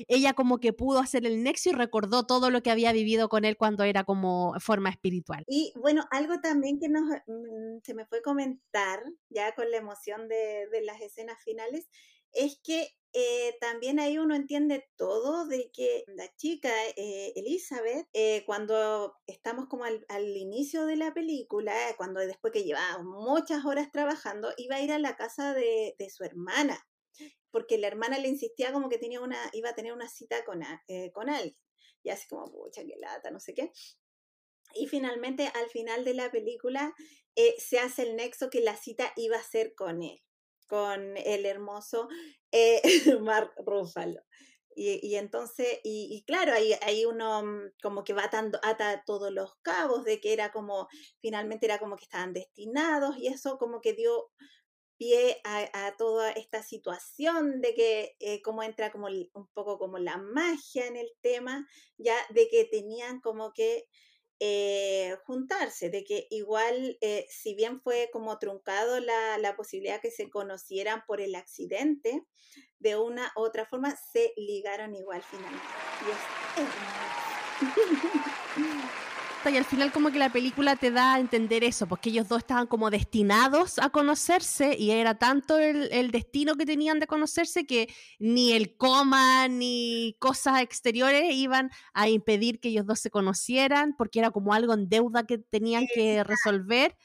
Speaker 1: ella como que pudo hacer el nexo y recordó todo lo que había vivido con él cuando era como forma espiritual.
Speaker 2: Y bueno, algo también que nos, mm, se me fue comentar ya con la emoción de las escenas finales, es que eh, también ahí uno entiende todo de que la chica, eh, Elizabeth, eh, cuando estamos como al, inicio de la película, cuando después que llevaba muchas horas trabajando, iba a ir a la casa de, su hermana, porque la hermana le insistía como que tenía una, iba a tener una cita con, con alguien. Y así como, pucha, qué lata, no sé qué. Y finalmente, al final de la película, se hace el nexo que la cita iba a ser con él con el hermoso eh, Mark Ruffalo. Y, y, entonces, y, claro, ahí, uno mm, como que va atando, ata todos los cabos de que era como, finalmente era como que estaban destinados y eso como que dio pie a, toda esta situación de que eh, como entra como un poco como la magia en el tema, ya de que tenían como que eh, juntarse, de que igual, eh, si bien fue como truncado la, la, posibilidad que se conocieran por el accidente, de una u otra forma se ligaron igual finalmente.
Speaker 1: y al final como que la película te da a entender eso, porque ellos dos estaban como destinados a conocerse y era tanto el, destino que tenían de conocerse que ni el coma ni cosas exteriores iban a impedir que ellos dos se conocieran, porque era como algo en deuda que tenían que resolver.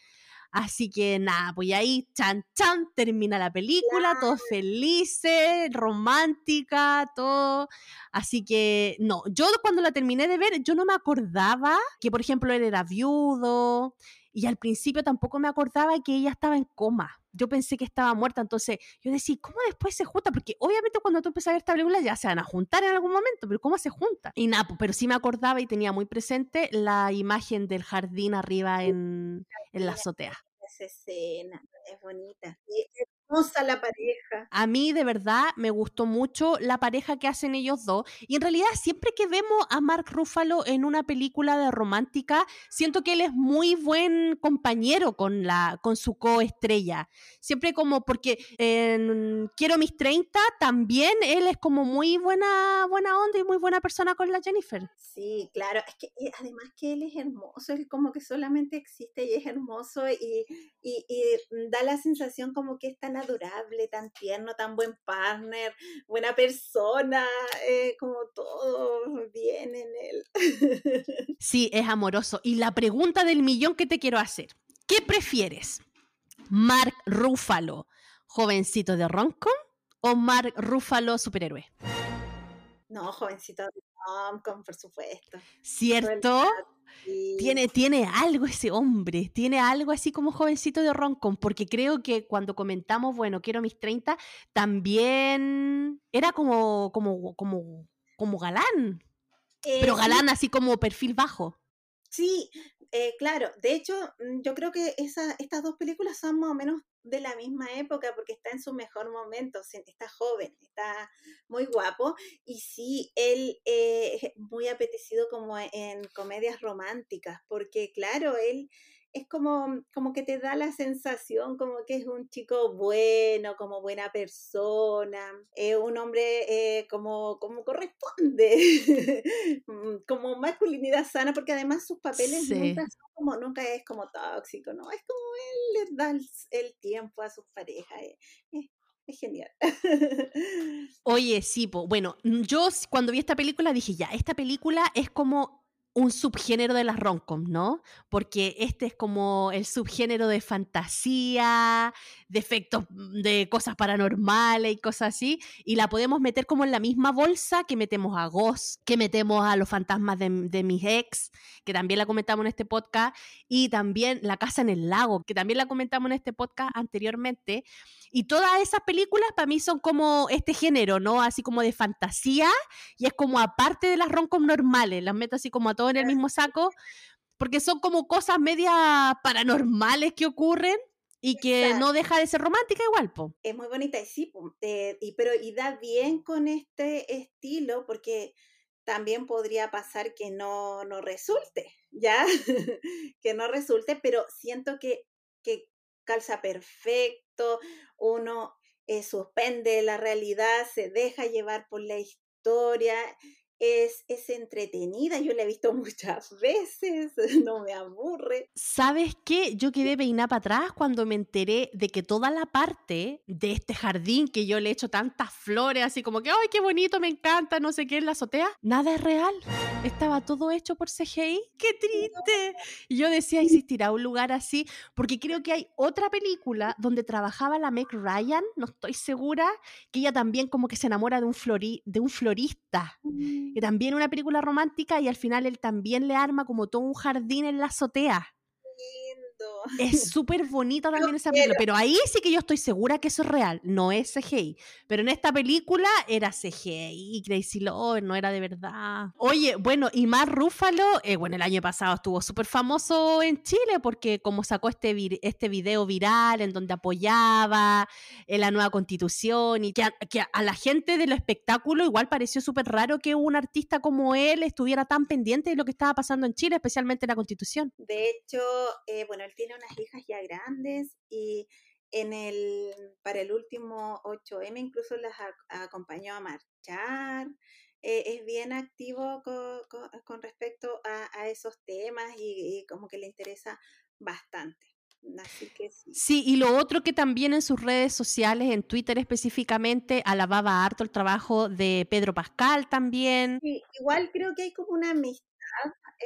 Speaker 1: Así que nada, pues ahí, chan, chan, termina la película, todos felices, romántica, todo. Así que no, yo cuando la terminé de ver, yo no me acordaba que, por ejemplo, él era viudo y al principio tampoco me acordaba que ella estaba en coma. Yo pensé que estaba muerta, entonces yo decía, ¿cómo después se junta? Porque obviamente cuando tú empiezas a ver esta película ya se van a juntar en algún momento, pero ¿cómo se junta? Y nada, pero sí me acordaba y tenía muy presente la imagen del jardín arriba en, en la azotea.
Speaker 2: Esa escena es bonita. Y hermosa la pareja.
Speaker 1: A mí de verdad me gustó mucho la pareja que hacen ellos dos. Y en realidad siempre que vemos a Mark Ruffalo en una película de romántica, siento que él es muy buen compañero con, la, con su coestrella. Siempre como porque en Quiero mis 30 también él es como muy buena, buena onda y muy buena persona con la Jennifer.
Speaker 2: Sí, claro. Es que además que él es hermoso, él como que solamente existe y es hermoso y, y, y da la sensación como que es tan adorable, tan tierno, tan buen partner, buena persona, eh, como todo bien en él.
Speaker 1: Sí, es amoroso. Y la pregunta del millón que te quiero hacer, ¿qué prefieres? ¿Mark Ruffalo, jovencito de Roncon o Mark Ruffalo, superhéroe?
Speaker 2: No, jovencito de Roncon, por supuesto.
Speaker 1: ¿Cierto? Tiene, tiene algo ese hombre, tiene algo así como jovencito de Roncon, porque creo que cuando comentamos, bueno, quiero mis 30, también era como, como, como, como galán, pero eh, galán así como perfil bajo.
Speaker 2: Sí, eh, claro. De hecho, mm, yo creo que esa, estas dos películas son más o menos de la misma época porque está en su mejor momento, está joven, está muy guapo y sí, él eh, es muy apetecido como en comedias románticas porque claro, él es como, como que te da la sensación como que es un chico bueno, como buena persona, es un hombre eh, como, como corresponde, mm, como masculinidad sana, porque además sus papeles nunca, son como, nunca es como tóxico, ¿no? Es como él le da el, tiempo a sus parejas. Eh, es genial.
Speaker 1: Oye, sí, bueno, yo cuando vi esta película dije, ya, esta película es como un subgénero de las romcoms, ¿no? Porque este es como el subgénero de fantasía, de efectos mm, de cosas paranormales y cosas así, y la podemos meter como en la misma bolsa que metemos a Ghost, que metemos a los fantasmas de, de mis ex, que también la comentamos en este podcast, y también La Casa en el Lago, que también la comentamos en este podcast anteriormente, y todas esas películas para mí son como este género, ¿no? Así como de fantasía y es como aparte de las romcoms normales, las meto así como a todo en el mismo saco, porque son como cosas medias paranormales que ocurren y que no deja de ser romántica igual, po.
Speaker 2: Es muy bonita y sí, eh, y, pero y da bien con este estilo porque también podría pasar que no, no resulte, ¿ya? que no resulte, pero siento que, que calza perfecto, uno eh, suspende la realidad, se deja llevar por la historia. Es, es entretenida, yo la he visto muchas veces, no me aburre.
Speaker 1: ¿Sabes qué? Yo quedé peinada para atrás cuando me enteré de que toda la parte de este jardín que yo le he hecho tantas flores, así como que, ¡ay, qué bonito, me encanta, no sé qué, en la azotea! Nada es real. Estaba todo hecho por CGI. ¡Qué triste! Y yo decía, ¿existirá un lugar así? Porque creo que hay otra película donde trabajaba la Meg Ryan, no estoy segura, que ella también como que se enamora de un, flori de un florista. Que también una película romántica y al final él también le arma como todo un jardín en la azotea. Es súper bonita también esa película, pero ahí sí que yo estoy segura que eso es real, no es CGI. Pero en esta película era CGI, Crazy Love, no era de verdad. Oye, bueno, y más Rúfalo, eh, bueno, el año pasado estuvo súper famoso en Chile porque como sacó este, este video viral en donde apoyaba en la nueva constitución y que a, la gente del espectáculo igual pareció súper raro que un artista como él estuviera tan pendiente de lo que estaba pasando en Chile, especialmente la constitución.
Speaker 2: De hecho, eh, bueno, él tiene unas hijas ya grandes y en el, para el último 8M incluso las acompañó a marchar. Eh, es bien activo con, respecto a, esos temas y, como que le interesa bastante. Así que sí.
Speaker 1: sí. y lo otro que también en sus redes sociales, en Twitter específicamente, alababa harto el trabajo de Pedro Pascal también.
Speaker 2: Sí, igual creo que hay como una amistad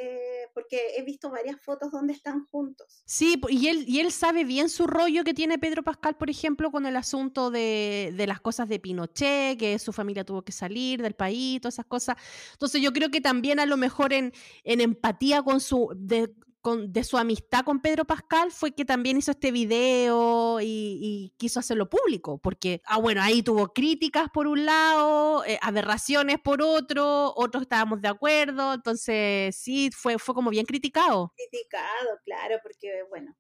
Speaker 2: eh, porque he visto varias fotos donde están juntos.
Speaker 1: Sí, y él, y él sabe bien su rollo que tiene Pedro Pascal, por ejemplo, con el asunto de, de las cosas de Pinochet, que su familia tuvo que salir del país, todas esas cosas. Entonces yo creo que también a lo mejor en, en empatía con su, de su amistad con Pedro Pascal fue que también hizo este video y, quiso hacerlo público, porque, ah, bueno, ahí tuvo críticas por un lado, eh, aberraciones por otro, otros estábamos de acuerdo, entonces sí, fue, fue como bien criticado.
Speaker 2: Criticado, claro, porque, bueno,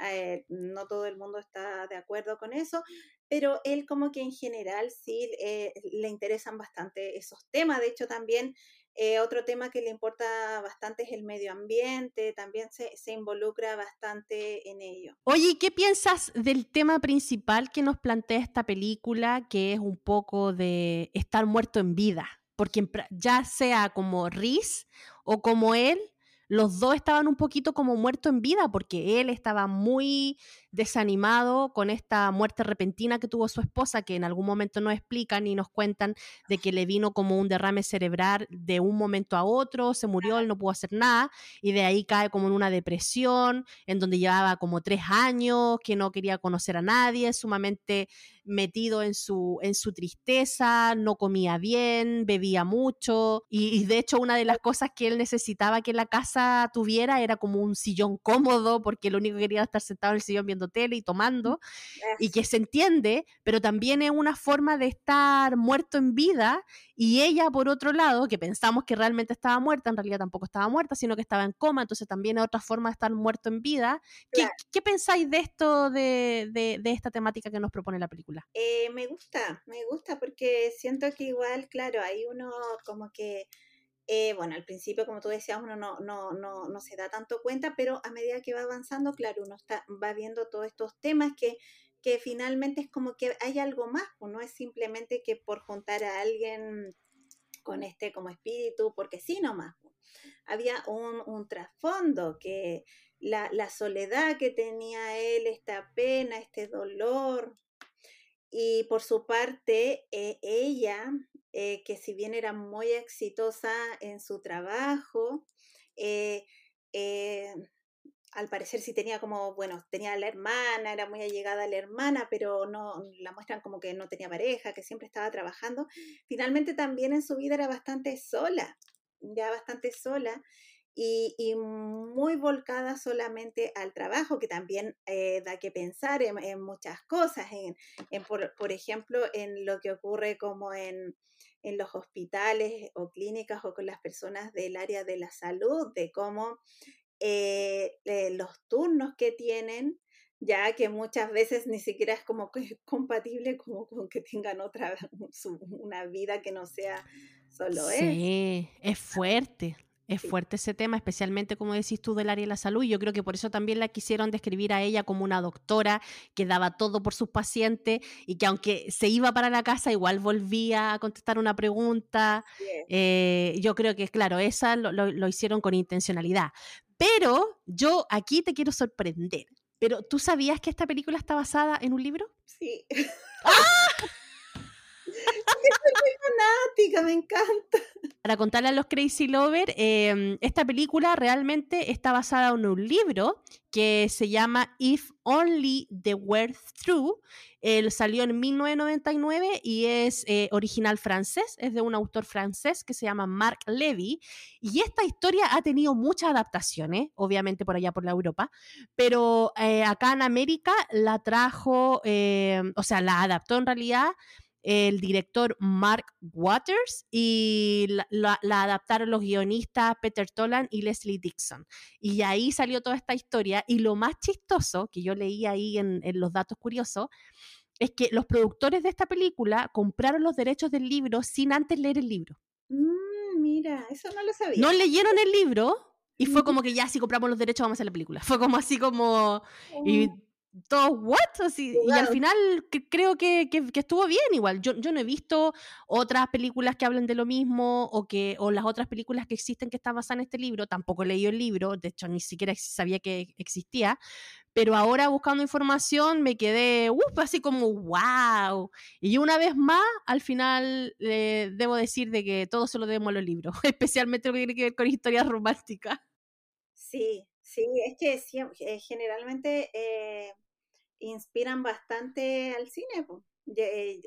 Speaker 2: eh, no todo el mundo está de acuerdo con eso, pero él como que en general sí eh, le interesan bastante esos temas, de hecho también eh, otro tema que le importa bastante es el medio ambiente, también se, se, involucra bastante en ello.
Speaker 1: Oye, ¿qué piensas del tema principal que nos plantea esta película, que es un poco de estar muerto en vida? Porque ya sea como Riz o como él, los dos estaban un poquito como muertos en vida, porque él estaba muy desanimado con esta muerte repentina que tuvo su esposa, que en algún momento nos explican y nos cuentan de que le vino como un derrame cerebral de un momento a otro, se murió, él no pudo hacer nada, y de ahí cae como en una depresión, en donde llevaba como tres años, que no quería conocer a nadie, sumamente metido en su, en su tristeza, no comía bien, bebía mucho, y, y de hecho una de las cosas que él necesitaba que la casa tuviera era como un sillón cómodo, porque lo único que quería era estar sentado en el sillón viendo tele y tomando, y que se entiende, pero también es una forma de estar muerto en vida, y ella, por otro lado, que pensamos que realmente estaba muerta, en realidad tampoco estaba muerta, sino que estaba en coma, entonces también es otra forma de estar muerto en vida. ¿Qué, ¿qué pensáis de esto, de, de, de, esta temática que nos propone la película?
Speaker 2: Eh, me gusta, me gusta, porque siento que igual, claro, hay uno como que eh, bueno, al principio, como tú decías, uno no, no, no, no, se da tanto cuenta, pero a medida que va avanzando, claro, uno está, va viendo todos estos temas que, que finalmente es como que hay algo más, pues no es simplemente que por juntar a alguien con este como espíritu, porque sí nomás. Pues. Había un, un trasfondo que la, la soledad que tenía él, esta pena, este dolor, y por su parte, eh, ella eh, que si bien era muy exitosa en su trabajo, eh, al parecer sí tenía como, bueno, tenía la hermana, era muy allegada a la hermana, pero no la muestran como que no tenía pareja, que siempre estaba trabajando. Finalmente también en su vida era bastante sola, ya bastante sola y, muy volcada solamente al trabajo, que también eh, da que pensar en, muchas cosas, en, por, por, ejemplo, en lo que ocurre como en, en los hospitales o clínicas o con las personas del área de la salud, de cómo eh, eh, los turnos que tienen, ya que muchas veces ni siquiera es como compatible como con que tengan otra, una vida que no sea solo.
Speaker 1: Sí, es fuerte Es fuerte ese tema, especialmente como decís tú del área de la salud. Yo creo que por eso también la quisieron describir a ella como una doctora que daba todo por sus pacientes y que aunque se iba para la casa, igual volvía a contestar una pregunta. Eh, yo creo que, claro, esa lo, lo hicieron con intencionalidad. Pero yo aquí te quiero sorprender. Pero ¿tú sabías que esta película está basada en un libro?
Speaker 2: Sí. ¡Ah! Fanática, me encanta.
Speaker 1: Para contarle a los Crazy Lover, em, esta película realmente está basada en un libro que se llama If Only the Were True. Él salió en 1999 y es eh, original francés, es de un autor francés que se llama Marc Levy. Y esta historia ha tenido muchas adaptaciones, obviamente por allá por la Europa, pero eh, acá en América la trajo, em, o sea, la adaptó en realidad el director Mark Waters y la, adaptaron los guionistas Peter Tolan y Leslie Dixon. Y ahí salió toda esta historia. Y lo más chistoso que yo leí ahí en, los datos curiosos es que los productores de esta película compraron los derechos del libro sin antes leer el libro.
Speaker 2: Mm, mira, eso no lo sabía.
Speaker 1: No leyeron el libro y fue como que ya si compramos los derechos vamos a hacer la película. Fue como así como... Y oh todo what así, y al final creo que, que, estuvo bien igual. Yo, yo no he visto otras películas que hablen de lo mismo o que o las otras películas que existen que están basadas en este libro. Tampoco he leído el libro de hecho ni siquiera sabía que existía pero ahora buscando información me quedé así como wow y una vez más al final eh, debo decir de que todo se lo debemos a los libros especialmente lo que tiene que ver con historias románticas.
Speaker 2: Sí Sí, es que eh, generalmente eh, inspiran bastante al cine, eh,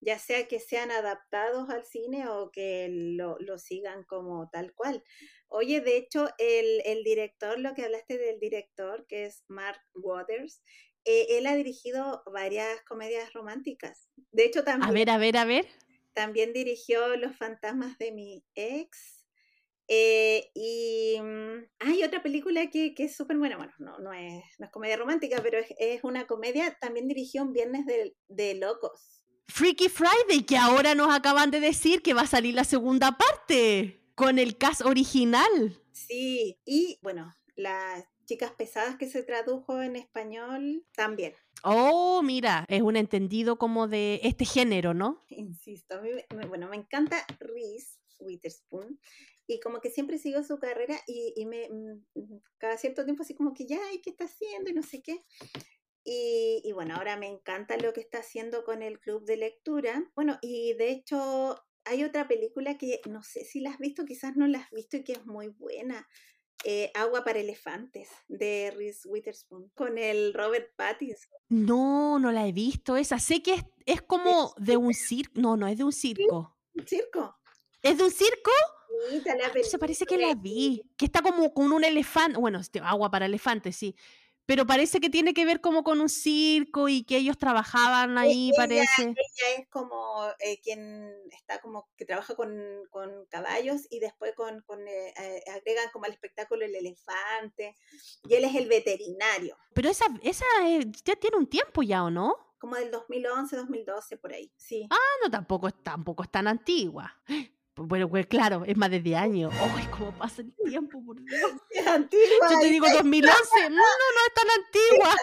Speaker 2: ya, sea que sean adaptados al cine o que lo, sigan como tal cual. Oye, de hecho, el, director, lo que hablaste del director, que es Mark Waters, él ha dirigido varias comedias románticas. De hecho, también...
Speaker 1: A ver, a ver, a ver.
Speaker 2: También dirigió Los fantasmas de mi ex eh, y mm, hay otra película que, que es súper buena, bueno, no, no, es, no es comedia romántica, pero es, es una comedia, también dirigió un Viernes de, de, Locos.
Speaker 1: Freaky Friday, que ahora nos acaban de decir que va a salir la segunda parte con el cast original.
Speaker 2: Sí, y bueno, las chicas pesadas que se tradujo en español también.
Speaker 1: Oh, mira, es un entendido como de este género, ¿no?
Speaker 2: Insisto, a mí, bueno, me encanta Reese Witherspoon y como que siempre sigo su carrera y, y me, mm, mm, cada cierto tiempo así como que ya, ¿qué está haciendo? Y no sé qué. Y, y, bueno, ahora me encanta lo que está haciendo con el club de lectura. Bueno, y de hecho hay otra película que no sé si la has visto, quizás no la has visto y que es muy buena. Eh, Agua para elefantes de Reese Witherspoon con el Robert Pattinson.
Speaker 1: No, no la he visto esa. Sé que es, es como de un circo. No, no es de un circo.
Speaker 2: ¿Un circo?
Speaker 1: ¿Es de un circo? Se parece que la vi. Que está como con un elefante. Bueno, este, agua para elefantes, sí. Pero parece que tiene que ver como con un circo y que ellos trabajaban ahí, parece.
Speaker 2: Ella es como eh, quien está como que trabaja con, caballos y después con, eh, eh, agregan como al espectáculo el elefante. Y él es el veterinario.
Speaker 1: Pero esa, esa ya tiene un tiempo ya, ¿o no?
Speaker 2: Como del 2011, 2012, por ahí, sí.
Speaker 1: Ah, no, tampoco, tampoco es tan antigua. Bueno, pues claro, es más de 10 años. ¡Ay, cómo pasa el tiempo, por Dios!
Speaker 2: Es antigua.
Speaker 1: Yo te digo 2011. No, no, no es tan antigua.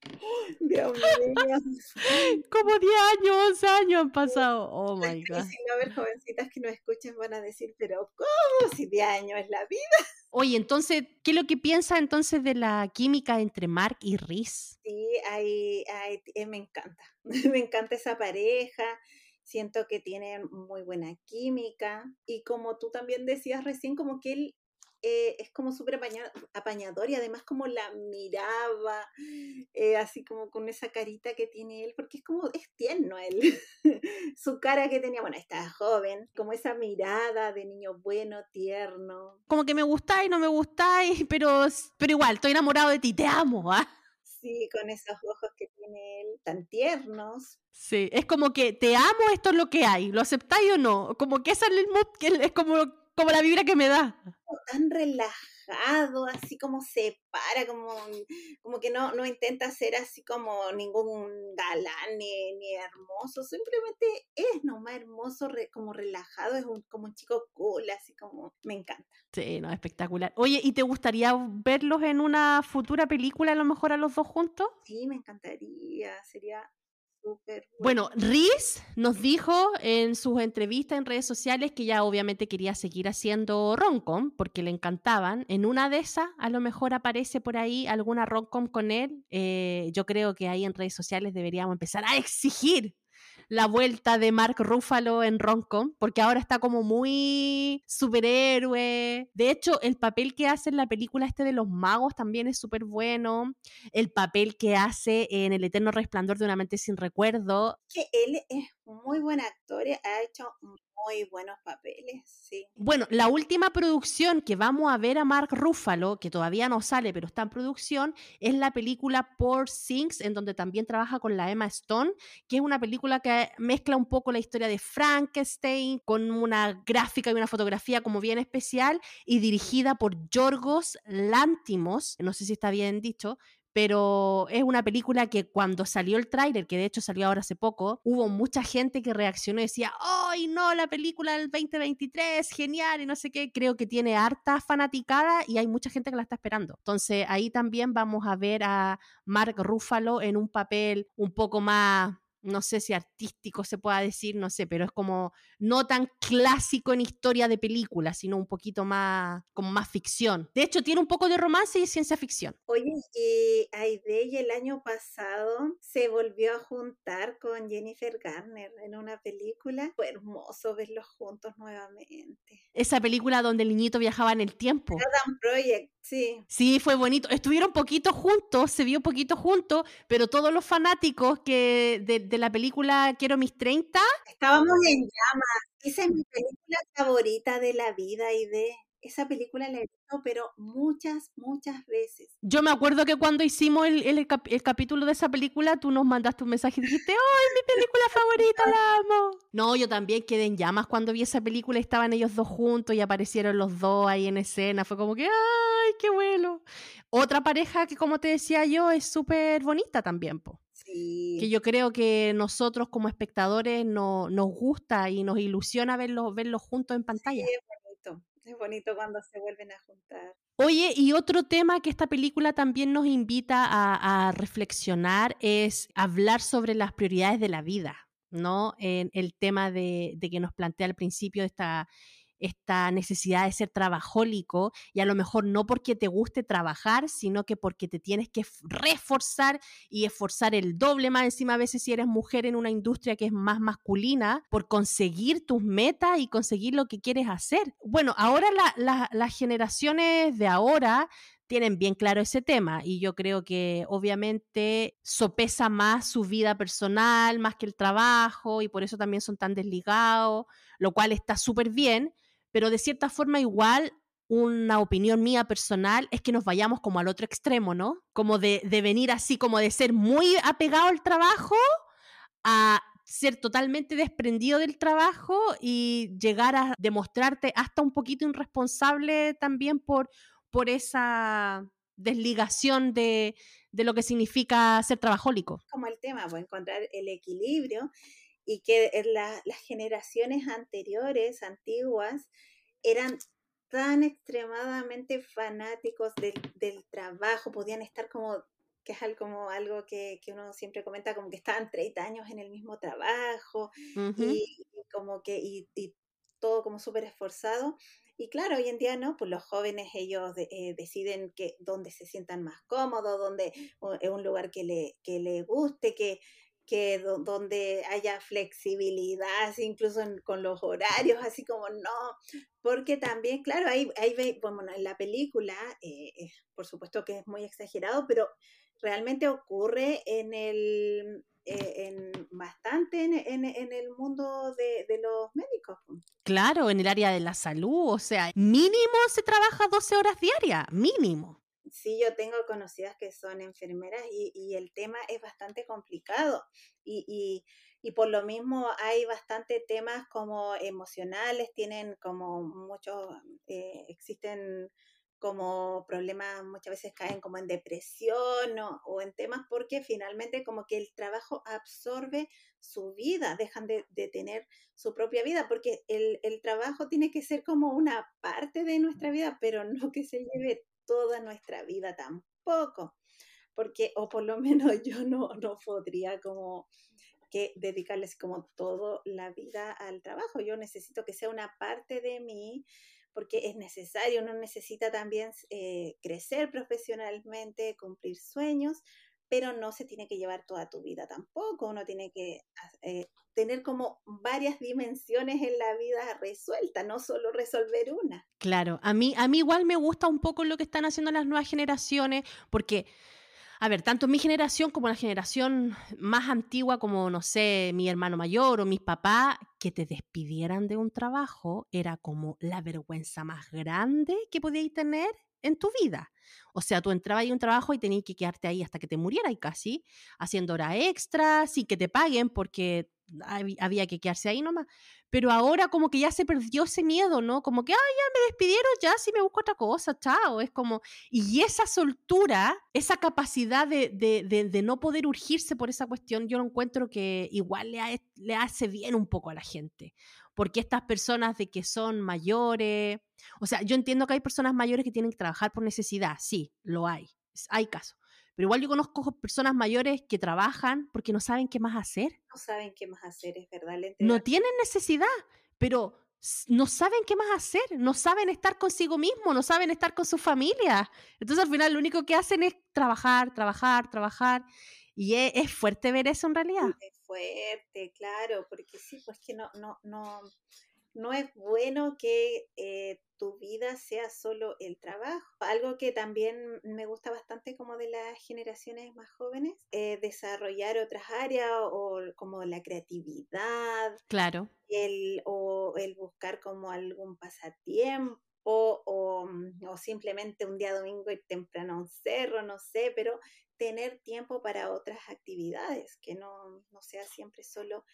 Speaker 2: Dios mío.
Speaker 1: Como 10 años, 11 años han pasado. Oh my God.
Speaker 2: Si no haber jovencitas que nos escuchen van a decir, pero ¿cómo? Si 10 años es la vida.
Speaker 1: Oye, entonces, ¿qué es lo que piensa entonces de la química entre Mark y Riz?
Speaker 2: Sí, hay, hay, eh, me encanta. me encanta esa pareja siento que tienen muy buena química y como tú también decías recién, como que él eh, es como súper apañador y además como la miraba, eh, así como con esa carita que tiene él, porque es como, es tierno él, su cara que tenía, bueno, estaba joven, como esa mirada de niño bueno, tierno.
Speaker 1: Como que me gustáis, no me gustáis, pero, pero igual, estoy enamorado de ti, te amo, ¿ah?
Speaker 2: Sí, con esos ojos él, tan tiernos.
Speaker 1: Sí, es como que te amo, esto es lo que hay, ¿lo aceptáis o no? Como que es el mood, que es como como la vibra que me da.
Speaker 2: Tan relajado, así como se para, como, como que no, no intenta ser así como ningún galán ni, ni hermoso, simplemente es nomás hermoso, como relajado, es un, como un chico cool, así como me encanta.
Speaker 1: Sí, no, espectacular. Oye, ¿y te gustaría verlos en una futura película, a lo mejor a los dos juntos?
Speaker 2: Sí, me encantaría, sería
Speaker 1: bueno, Riz nos dijo en sus entrevistas en redes sociales que ya obviamente quería seguir haciendo roncom porque le encantaban. En una de esas, a lo mejor aparece por ahí alguna roncom con él. Eh, yo creo que ahí en redes sociales deberíamos empezar a exigir la vuelta de Mark Ruffalo en Roncom, porque ahora está como muy superhéroe. De hecho, el papel que hace en la película este de los magos también es súper bueno. El papel que hace en El Eterno Resplandor de una mente sin recuerdo.
Speaker 2: Que él es muy buen actor, ha hecho muy buenos papeles, sí.
Speaker 1: Bueno, la última producción que vamos a ver a Mark Ruffalo, que todavía no sale, pero está en producción, es la película Poor Things, en donde también trabaja con la Emma Stone, que es una película que mezcla un poco la historia de Frankenstein con una gráfica y una fotografía como bien especial y dirigida por Yorgos Lántimos, no sé si está bien dicho, pero es una película que cuando salió el tráiler, que de hecho salió ahora hace poco, hubo mucha gente que reaccionó y decía, ¡ay no, la película del 2023, genial! Y no sé qué, creo que tiene harta fanaticada y hay mucha gente que la está esperando. Entonces ahí también vamos a ver a Mark Ruffalo en un papel un poco más no sé si artístico se pueda decir, no sé, pero es como no tan clásico en historia de película, sino un poquito más, como más ficción. De hecho, tiene un poco de romance y ciencia ficción.
Speaker 2: Oye, y Aidey el año pasado se volvió a juntar con Jennifer Garner en una película. Fue hermoso verlos juntos nuevamente.
Speaker 1: Esa película donde el niñito viajaba en el tiempo.
Speaker 2: Adam Project, sí.
Speaker 1: Sí, fue bonito. Estuvieron poquito juntos, se vio poquito juntos, pero todos los fanáticos que de, de la película Quiero mis 30.
Speaker 2: Estábamos en llamas. Esa es mi película favorita de la vida y de esa película la he visto, pero muchas, muchas veces.
Speaker 1: Yo me acuerdo que cuando hicimos el, el, el, capítulo de esa película, tú nos mandaste un mensaje y dijiste, ¡ay, mi película favorita, la amo! No, yo también quedé en llamas cuando vi esa película, estaban ellos dos juntos y aparecieron los dos ahí en escena, fue como que, ¡ay, qué bueno! Otra pareja que, como te decía yo, es súper bonita también, po. Que yo creo que nosotros como espectadores no, nos gusta y nos ilusiona verlos, verlos juntos en pantalla.
Speaker 2: Sí, es bonito, es bonito cuando se vuelven a juntar.
Speaker 1: Oye, y otro tema que esta película también nos invita a, a reflexionar es hablar sobre las prioridades de la vida, ¿no? En el tema de, de que nos plantea al principio esta esta necesidad de ser trabajólico y a lo mejor no porque te guste trabajar, sino que porque te tienes que reforzar y esforzar el doble más encima a veces si eres mujer en una industria que es más masculina por conseguir tus metas y conseguir lo que quieres hacer. Bueno, ahora las generaciones de ahora tienen bien claro ese tema y yo creo que obviamente sopesa más su vida personal más que el trabajo y por eso también son tan desligados, lo cual está súper bien, pero de cierta forma igual una opinión mía personal es que nos vayamos como al otro extremo, ¿no? Como de, venir así, como de ser muy apegado al trabajo a ser totalmente desprendido del trabajo y llegar a demostrarte hasta un poquito irresponsable también por, por esa desligación de, de lo que significa ser trabajólico.
Speaker 2: Como el tema, pues encontrar el equilibrio y que las generaciones anteriores, antiguas, eran tan extremadamente fanáticos del, trabajo, podían estar como, que es algo, como algo que, uno siempre comenta, como que estaban 30 años en el mismo trabajo y, como que, y, todo como súper esforzado. Y claro, hoy en día no, pues los jóvenes ellos eh, deciden que dónde se sientan más cómodos, dónde es un lugar que le, que le guste, que, que donde haya flexibilidad, incluso con los horarios, así como no, porque también, claro, ahí, ahí bueno, en la película, eh, por supuesto que es muy exagerado, pero realmente ocurre en el, eh, en bastante en, en, el mundo de, de, los médicos.
Speaker 1: Claro, en el área de la salud, o sea, mínimo se trabaja 12 horas diarias, mínimo.
Speaker 2: Sí, yo tengo conocidas que son enfermeras y, y el tema es bastante complicado y, y, y, por lo mismo hay bastante temas como emocionales, tienen como muchos, eh, existen como problemas muchas veces caen como en depresión o, o, en temas porque finalmente como que el trabajo absorbe su vida, dejan de, de tener su propia vida, porque el, el, trabajo tiene que ser como una parte de nuestra vida, pero no que se lleve toda nuestra vida tampoco, porque, o por lo menos yo no, no podría como que dedicarles como toda la vida al trabajo, yo necesito que sea una parte de mí porque es necesario, uno necesita también eh, crecer profesionalmente, cumplir sueños, pero no se tiene que llevar toda tu vida tampoco, uno tiene que eh, tener como varias dimensiones en la vida resuelta, no solo resolver una.
Speaker 1: Claro, a mí, a mí igual me gusta un poco lo que están haciendo las nuevas generaciones, porque a ver, tanto mi generación como la generación más antigua, como, no sé, mi hermano mayor o mis papás, que te despidieran de un trabajo era como la vergüenza más grande que podíais tener en tu vida. O sea, tú entrabas ahí un trabajo y tenías que quedarte ahí hasta que te murieras casi, haciendo hora extra, sin que te paguen, porque había que quedarse ahí nomás. Pero ahora como que ya se perdió ese miedo, ¿no? Como que, ah, ya me despidieron, ya sí me busco otra cosa, chao. Es como, y esa soltura, esa capacidad de, de, de, de no poder urgirse por esa cuestión, yo lo encuentro que igual le, le hace bien un poco a la gente. Porque estas personas de que son mayores, o sea, yo entiendo que hay personas mayores que tienen que trabajar por necesidad, sí, lo hay, hay casos pero igual yo conozco personas mayores que trabajan porque no saben qué más hacer.
Speaker 2: No saben qué más hacer, es verdad.
Speaker 1: No tienen necesidad, pero no saben qué más hacer, no saben estar consigo mismo, no saben estar con su familia. Entonces al final lo único que hacen es trabajar, trabajar, trabajar. Y es, es fuerte ver eso en realidad.
Speaker 2: Es fuerte, claro, porque sí, pues que no, no, no, no es bueno que eh, tu vida sea solo el trabajo. Algo que también me gusta bastante como de las generaciones más jóvenes, eh, desarrollar otras áreas o como la creatividad.
Speaker 1: Claro.
Speaker 2: El, o el buscar como algún pasatiempo. O, mm, o simplemente un día domingo ir temprano a un cerro, no sé, pero tener tiempo para otras actividades, que no, no sea siempre solo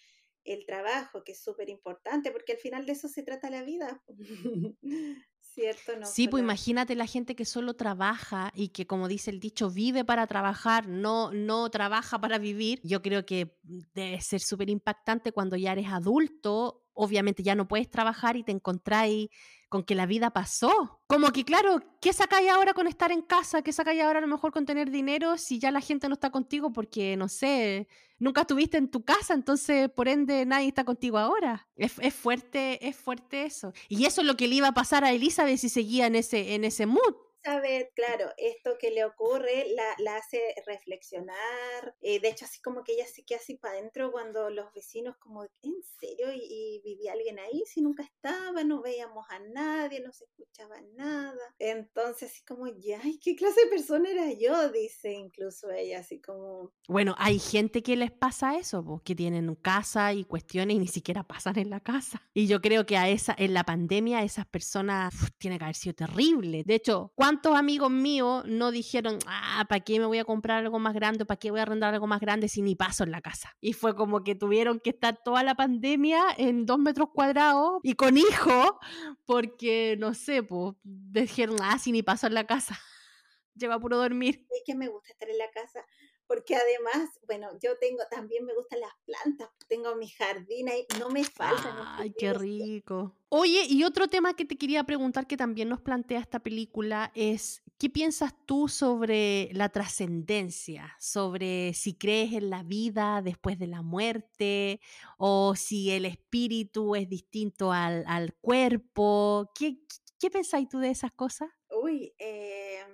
Speaker 2: el trabajo, que es súper importante, porque al final de eso se trata la vida. ¿Cierto? No
Speaker 1: sí, pues imagínate la gente que solo trabaja y que, como dice el dicho, vive para trabajar, no, no trabaja para vivir. Yo creo que debe ser súper impactante cuando ya eres adulto. Obviamente ya no puedes trabajar y te encontráis con que la vida pasó. Como que, claro, ¿qué sacáis ahora con estar en casa? ¿Qué sacáis ahora a lo mejor con tener dinero si ya la gente no está contigo porque, no sé, nunca estuviste en tu casa, entonces por ende nadie está contigo ahora? Es, es fuerte, es fuerte eso. Y eso es lo que le iba a pasar a Elizabeth si seguía en ese, en ese mood.
Speaker 2: Elizabeth, claro, esto que le ocurre la, la hace reflexionar. Eh, de hecho, así como que ella se queda así para adentro cuando los vecinos, como, ¿en serio? ¿Y, ¿Y, vivía alguien ahí? Si nunca estaba, no veíamos a nadie, no se escuchaba nada. Entonces, así como, ya, ¿qué clase de persona era yo? Dice incluso ella, así como.
Speaker 1: Bueno, hay gente que les pasa eso, pues, que tienen casa y cuestiones y ni siquiera pasan en la casa. Y yo creo que a esa, en la pandemia, esas personas uf, tiene que haber sido terrible. De hecho, ¿cuánto ¿Cuántos amigos míos no dijeron, ah, ¿para qué me voy a comprar algo más grande? ¿Para qué voy a arrendar algo más grande si ni paso en la casa? Y fue como que tuvieron que estar toda la pandemia en dos metros cuadrados y con hijo, porque no sé, pues dijeron, ah, si ni paso en la casa. Lleva puro dormir.
Speaker 2: Es que me gusta estar en la casa porque además, bueno, yo tengo, también me gustan las plantas, tengo mi jardín ahí, no me falta.
Speaker 1: Ay, qué rico. Oye, y otro tema que te quería preguntar que también nos plantea esta película es, ¿qué piensas tú sobre la trascendencia? Sobre si crees en la vida después de la muerte o si el espíritu es distinto al, al cuerpo. ¿Qué, ¿Qué pensáis tú de esas cosas?
Speaker 2: Uy, eh,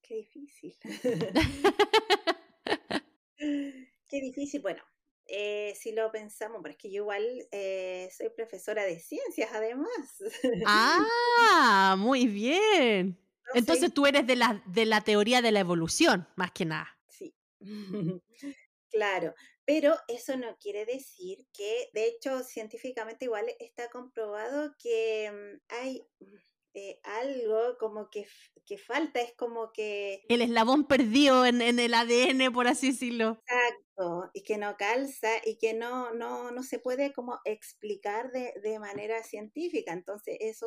Speaker 2: qué difícil. Qué difícil. Bueno, eh, si lo pensamos, pero es que yo igual eh, soy profesora de ciencias además.
Speaker 1: Ah, muy bien. No Entonces tú eres de la, de la teoría de la evolución, más que nada.
Speaker 2: Sí. claro, pero eso no quiere decir que, de hecho, científicamente igual está comprobado que mm, hay eh, algo como que, que, falta, es como que...
Speaker 1: El eslabón perdido en, en, el ADN, por así decirlo.
Speaker 2: Exacto, y que no calza y que no, no, no se puede como explicar de, de manera científica. Entonces eso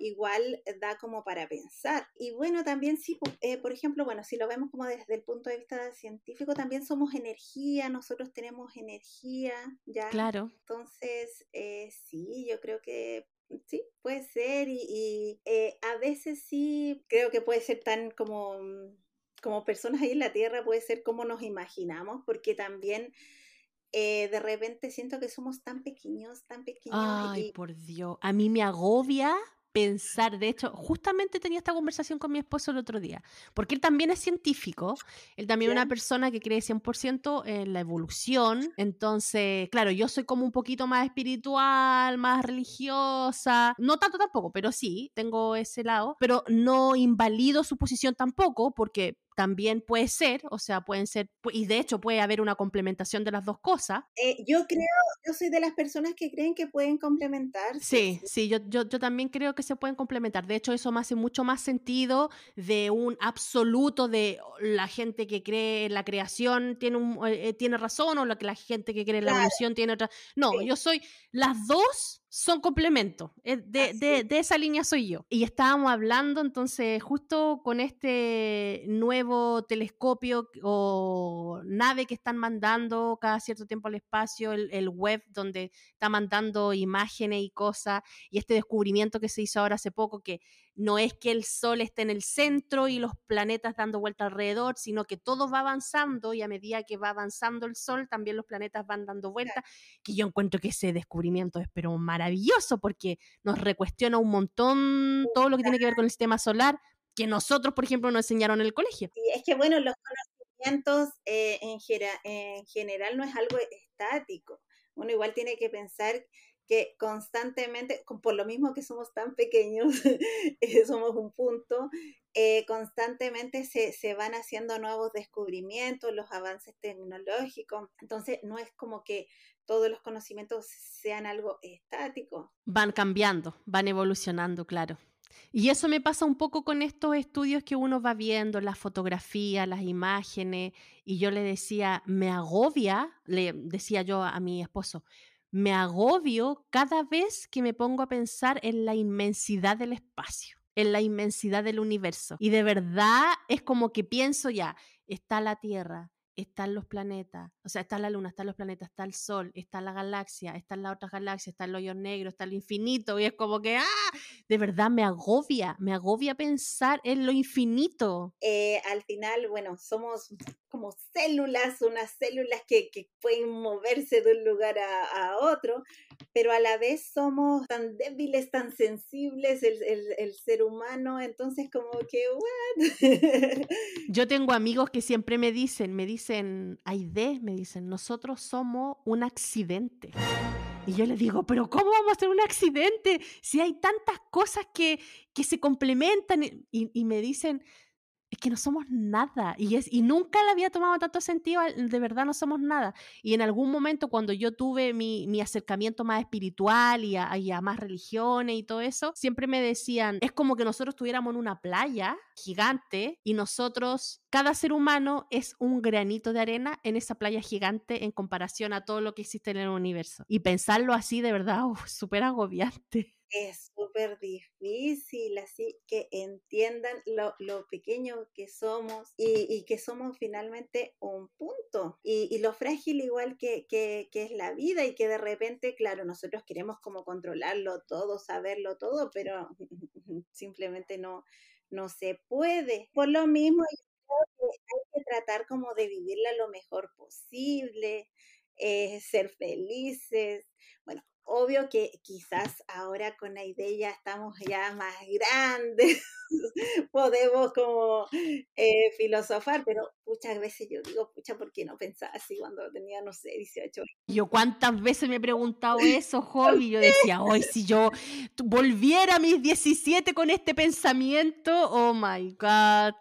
Speaker 2: igual da como para pensar. Y bueno, también sí, eh, por ejemplo, bueno, si lo vemos como desde el punto de vista científico, también somos energía, nosotros tenemos energía, ¿ya?
Speaker 1: Claro.
Speaker 2: Entonces, eh, sí, yo creo que sí, puede ser y, eh, a veces sí creo que puede ser tan como, como personas ahí en la Tierra, puede ser como nos imaginamos, porque también... de repente siento que somos tan pequeños, tan pequeños.
Speaker 1: Ay, por Dios. A mí me agobia pensar, de hecho, justamente tenía esta conversación con mi esposo el otro día, porque él también es científico, él también es una persona que cree 100% en la evolución, entonces, claro, yo soy como un poquito más espiritual, más religiosa, no tanto tampoco, pero sí, tengo ese lado, pero no invalido su posición tampoco, porque también puede ser, o sea, pueden ser, y de hecho puede haber una complementación de las dos cosas.
Speaker 2: Eh, yo creo, yo soy de las personas que creen que pueden complementar.
Speaker 1: Sí, sí, yo, yo, yo, también creo que se pueden complementar. De hecho, eso me hace mucho más sentido de un absoluto de la gente que cree en la creación tiene, un, eh, eh, tiene razón o la, la gente que cree en la evolución tiene otra. No, yo soy las dos son complementos. Eh, de, de, de, esa línea soy yo. Y estábamos hablando entonces justo con este nuevo telescopio o nave que están mandando cada cierto tiempo al espacio, el, el web donde está mandando imágenes y cosas, y este descubrimiento que se hizo ahora hace poco, que no es que el Sol esté en el centro y los planetas dando vuelta alrededor, sino que todo va avanzando y a medida que va avanzando el Sol, también los planetas van dando vuelta, que yo encuentro que ese descubrimiento es pero maravilloso porque nos recuestiona un montón todo lo que tiene que ver con el sistema solar que nosotros, por ejemplo, nos enseñaron en el colegio.
Speaker 2: Sí, es que bueno, los conocimientos eh, en, en general no es algo estático. Uno igual tiene que pensar que constantemente, por lo mismo que somos tan pequeños, eh, somos un punto, eh, constantemente se, se, van haciendo nuevos descubrimientos, los avances tecnológicos. Entonces, no es como que todos los conocimientos sean algo estático.
Speaker 1: Van cambiando, van evolucionando, claro. Y eso me pasa un poco con estos estudios que uno va viendo, las fotografías, las imágenes, y yo le decía, me agobia, le decía yo a mi esposo, me agobio cada vez que me pongo a pensar en la inmensidad del espacio, en la inmensidad del universo. Y de verdad es como que pienso ya, está la Tierra, están los planetas, o sea, está la luna, están los planetas, está el sol, está la galaxia, están las otras galaxias, está el hoyo negro, está el infinito, y es como que, ¡ah! De verdad me agobia, me agobia pensar en lo infinito.
Speaker 2: Eh, al final, bueno, somos como células, unas células que, que pueden moverse de un lugar a, a, otro, pero a la vez somos tan débiles, tan sensibles, el, el, el ser humano, entonces como que, ¿what?
Speaker 1: Yo tengo amigos que siempre me dicen, me dicen, Aide, me dicen, nosotros somos un accidente. Y yo les digo, pero ¿cómo vamos a hacer un accidente si hay tantas cosas que, que se complementan? Y, y me dicen, que no somos nada. Y, es, y nunca le había tomado tanto sentido, de verdad no somos nada. Y en algún momento cuando yo tuve mi, mi acercamiento más espiritual y a, y a, más religiones y todo eso, siempre me decían, es como que nosotros estuviéramos en una playa gigante y nosotros, cada ser humano es un granito de arena en esa playa gigante en comparación a todo lo que existe en el universo. Y pensarlo así, de verdad, súper agobiante
Speaker 2: es súper difícil, así que entiendan lo, lo pequeño que somos y, y, que somos finalmente un punto y, y lo frágil igual que, que, que, es la vida y que de repente, claro, nosotros queremos como controlarlo todo, saberlo todo, pero simplemente no, no se puede. Por lo mismo, yo creo que hay que tratar como de vivirla lo mejor posible, eh, ser felices. Bueno, obvio que quizás ahora con la idea estamos ya más grandes, podemos como eh, filosofar, pero muchas veces yo digo, pucha, ¿por qué no pensaba así cuando tenía, no sé, 18 años?
Speaker 1: Yo cuántas veces me he preguntado eso, Jovi, yo decía, hoy si yo volviera a mis 17 con este pensamiento, oh my God.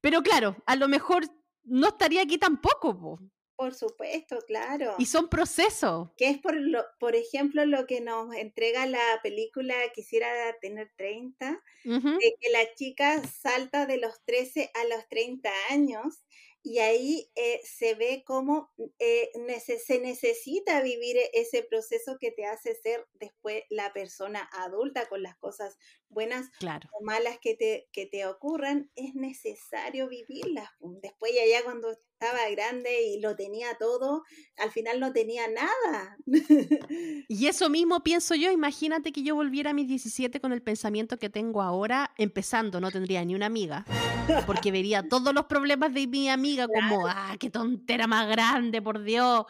Speaker 1: Pero claro, a lo mejor no estaría aquí tampoco, po.
Speaker 2: Por supuesto, claro.
Speaker 1: Y son procesos.
Speaker 2: Que es por, lo, por ejemplo lo que nos entrega la película Quisiera tener 30, de que la chica salta de los 13 a los 30 años y ahí eh, se ve cómo eh, se necesita vivir e-, ese proceso que te hace ser después la persona adulta con las cosas buenas o malas que te, que te ocurran, es necesario vivirlas. Después ya, ya cuando estaba grande y lo tenía todo, al final no tenía nada.
Speaker 1: Y eso mismo pienso yo, imagínate que yo volviera a mis 17 con el pensamiento que tengo ahora, empezando, no tendría ni una amiga, porque vería todos los problemas de mi amiga como, ah, qué tontera más grande, por Dios,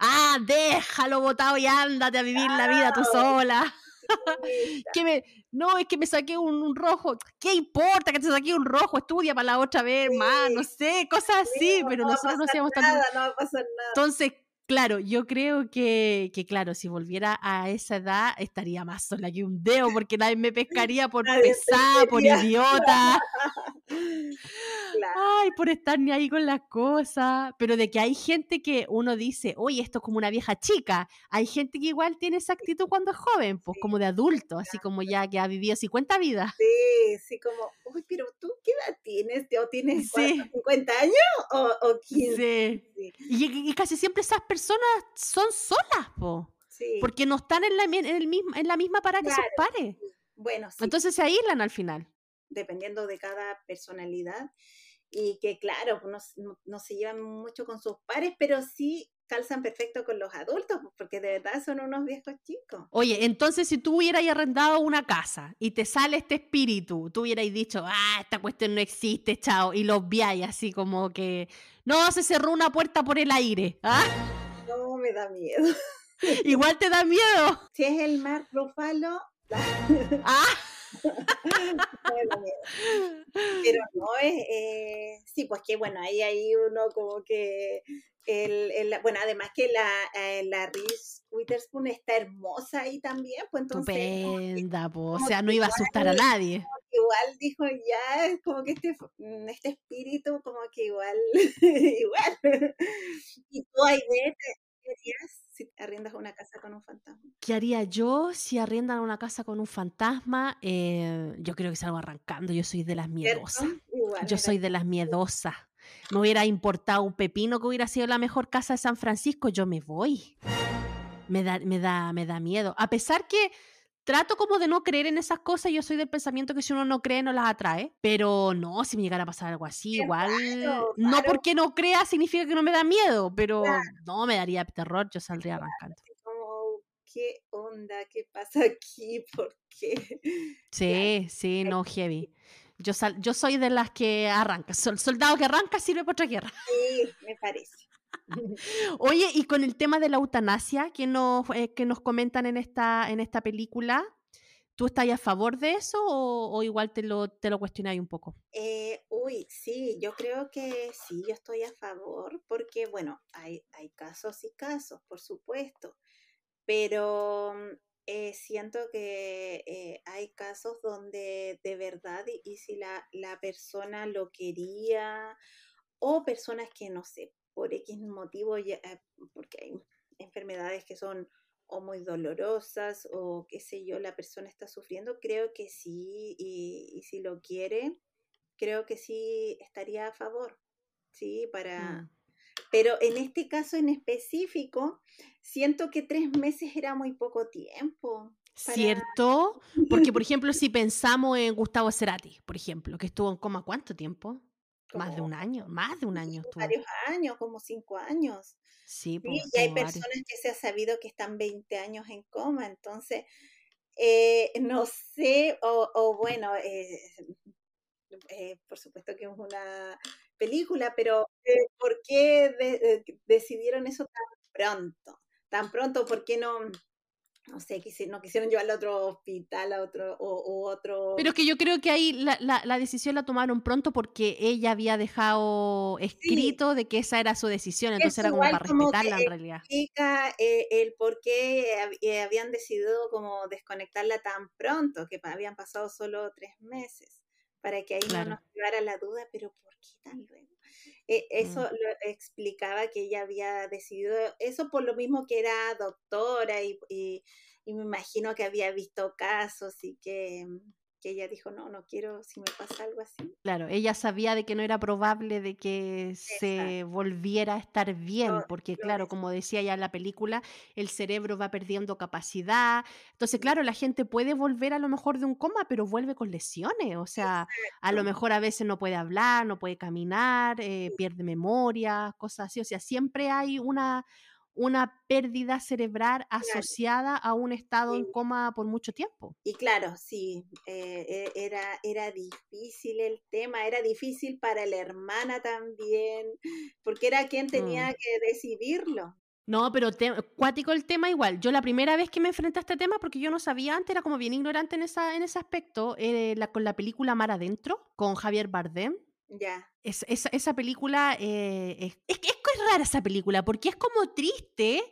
Speaker 1: ah, déjalo botado y ándate a vivir la vida tú sola. que me, no, es que me saqué un, rojo. ¿Qué importa que te saqué un rojo? Estudia para la otra vez, más, no sé, cosas así, pero nosotros no hacíamos
Speaker 2: nada, No va a pasar nada.
Speaker 1: Entonces, Claro, yo creo que, que, claro, si volviera a esa edad estaría más sola que un dedo porque nadie me pescaría por pesada, por idiota. Ay, por estar ni ahí con las cosas. Pero de que hay gente que uno dice, oye, esto es como una vieja chica. Hay gente que igual tiene esa actitud cuando es joven, pues como de adulto, así como ya que ha vivido 50 vidas.
Speaker 2: Sí, sí, como, uy, pero tú qué edad tienes? ¿O tienes 50 años o, o 15?
Speaker 1: Sí. Y, y, casi siempre esas personas personas son solas, po. Porque no están en la, en el mismo, en la misma para que sus pares.
Speaker 2: Bueno,
Speaker 1: Entonces se aíslan al final.
Speaker 2: Dependiendo de cada personalidad. Y que, claro, no, no, se llevan mucho con sus pares, pero sí calzan perfecto con los adultos, porque de verdad son unos viejos chicos.
Speaker 1: Oye, entonces si tú hubieras arrendado una casa y te sale este espíritu, tú hubieras dicho, ah, esta cuestión no existe, chao, y los viáis así como que, no, se cerró una puerta por el aire, ¿ah?
Speaker 2: No, me da miedo.
Speaker 1: Igual te da miedo.
Speaker 2: Si es el mar Rufalo.
Speaker 1: ah.
Speaker 2: Pero no es, eh, sí, pues que bueno, ahí hay uno como que, el, el, bueno, además que la, eh, la Reese Witherspoon está hermosa ahí también, pues entonces...
Speaker 1: Estupenda, o sea, no iba a asustar a nadie.
Speaker 2: Igual dijo ya, es como que este, mm, este espíritu como que igual, igual. y tú ahí ves, ¿qué harías si arriendas una casa con un fantasma?
Speaker 1: ¿Qué haría yo si arriendan una casa con un fantasma? Eh, yo creo que salgo arrancando, yo soy de las miedosas. yo soy de las miedosas. Me hubiera importado un pepino que hubiera sido la mejor casa de San Francisco, yo me voy. Me da, me da, me da miedo. A pesar que trato como de no creer en esas cosas. Yo soy del pensamiento que si uno no cree, no las atrae. Pero no, si me llegara a pasar algo así, igual. No porque no crea significa que no me da miedo, pero no me daría terror, yo saldría arrancando.
Speaker 2: ¿Qué onda? ¿Qué pasa aquí? ¿Por qué?
Speaker 1: Sí, sí, no, heavy. Yo, yo soy de las que arranca. soldado que arranca sirve para otra guerra.
Speaker 2: Sí, me parece.
Speaker 1: Oye, y con el tema de la eutanasia que nos, eh, que nos comentan en esta, en esta película, ¿tú estás a favor de eso o, igual te lo, te lo cuestionáis un poco?
Speaker 2: Eh, uy, sí, yo creo que sí, yo estoy a favor porque, bueno, hay, hay casos y casos, por supuesto, pero mm, eh, siento que hay casos donde de verdad, y, si la, la persona lo quería, o personas que no sé, por X motivo, ya, eh, porque hay enfermedades que son o muy dolorosas o qué sé yo, la persona está sufriendo, creo que sí, y, si lo quiere, creo que sí estaría a favor, sí, para... Mm. Pero en este caso en específico, siento que tres meses era muy poco tiempo.
Speaker 1: ¿Cierto? Porque, por ejemplo, si pensamos en Gustavo Cerati, por ejemplo, que estuvo en coma, ¿cuánto tiempo? Más de un año, más de un año.
Speaker 2: Varios años, como cinco años.
Speaker 1: Sí,
Speaker 2: pues, y hay personas que se ha sabido que están 20 años en coma, entonces, eh, no sé, o, bueno, eh, eh, por supuesto que es una película, pero ¿por qué decidieron eso tan pronto? Tan pronto, ¿por qué no? No sé, no quisieron llevarlo a otro hospital, a otro, o, otro...
Speaker 1: Pero que yo creo que ahí la, la, decisión la tomaron pronto porque ella había dejado escrito de que esa era su decisión, entonces era como para respetarla en realidad.
Speaker 2: Explica eh, el por qué eh, habían decidido como desconectarla tan pronto, que habían pasado solo tres meses, para que ahí no nos llevara la duda, pero ¿por qué tan luego? Eh, eso
Speaker 1: Mm.
Speaker 2: lo explicaba que ella había decidido eso por lo mismo que era doctora y, y- y me imagino que había visto casos y que, que ella dijo, no, no quiero si me pasa algo así.
Speaker 1: Claro, ella sabía de que no era probable de que se volviera a estar bien, porque claro, como decía ya en la película, el cerebro va perdiendo capacidad. Entonces, claro, la gente puede volver a lo mejor de un coma, pero vuelve con lesiones. O sea, a lo mejor a veces no puede hablar, no puede caminar, eh, pierde memoria, cosas así. O sea, siempre hay una, una pérdida cerebral asociada a un estado en coma por mucho tiempo.
Speaker 2: Y claro, sí, eh, e- era, era difícil el tema, era difícil para la hermana también, porque era quien tenía
Speaker 1: Mm.
Speaker 2: que decidirlo.
Speaker 1: No, pero te- cuático el tema igual. Yo la primera vez que me enfrenté a este tema, porque yo no sabía antes, era como bien ignorante en, esa, en ese aspecto, eh, la, con la película Mar Adentro, con Javier Bardem.
Speaker 2: Ya,
Speaker 1: Es- esa, esa película, eh, es, rara esa película, porque es como triste,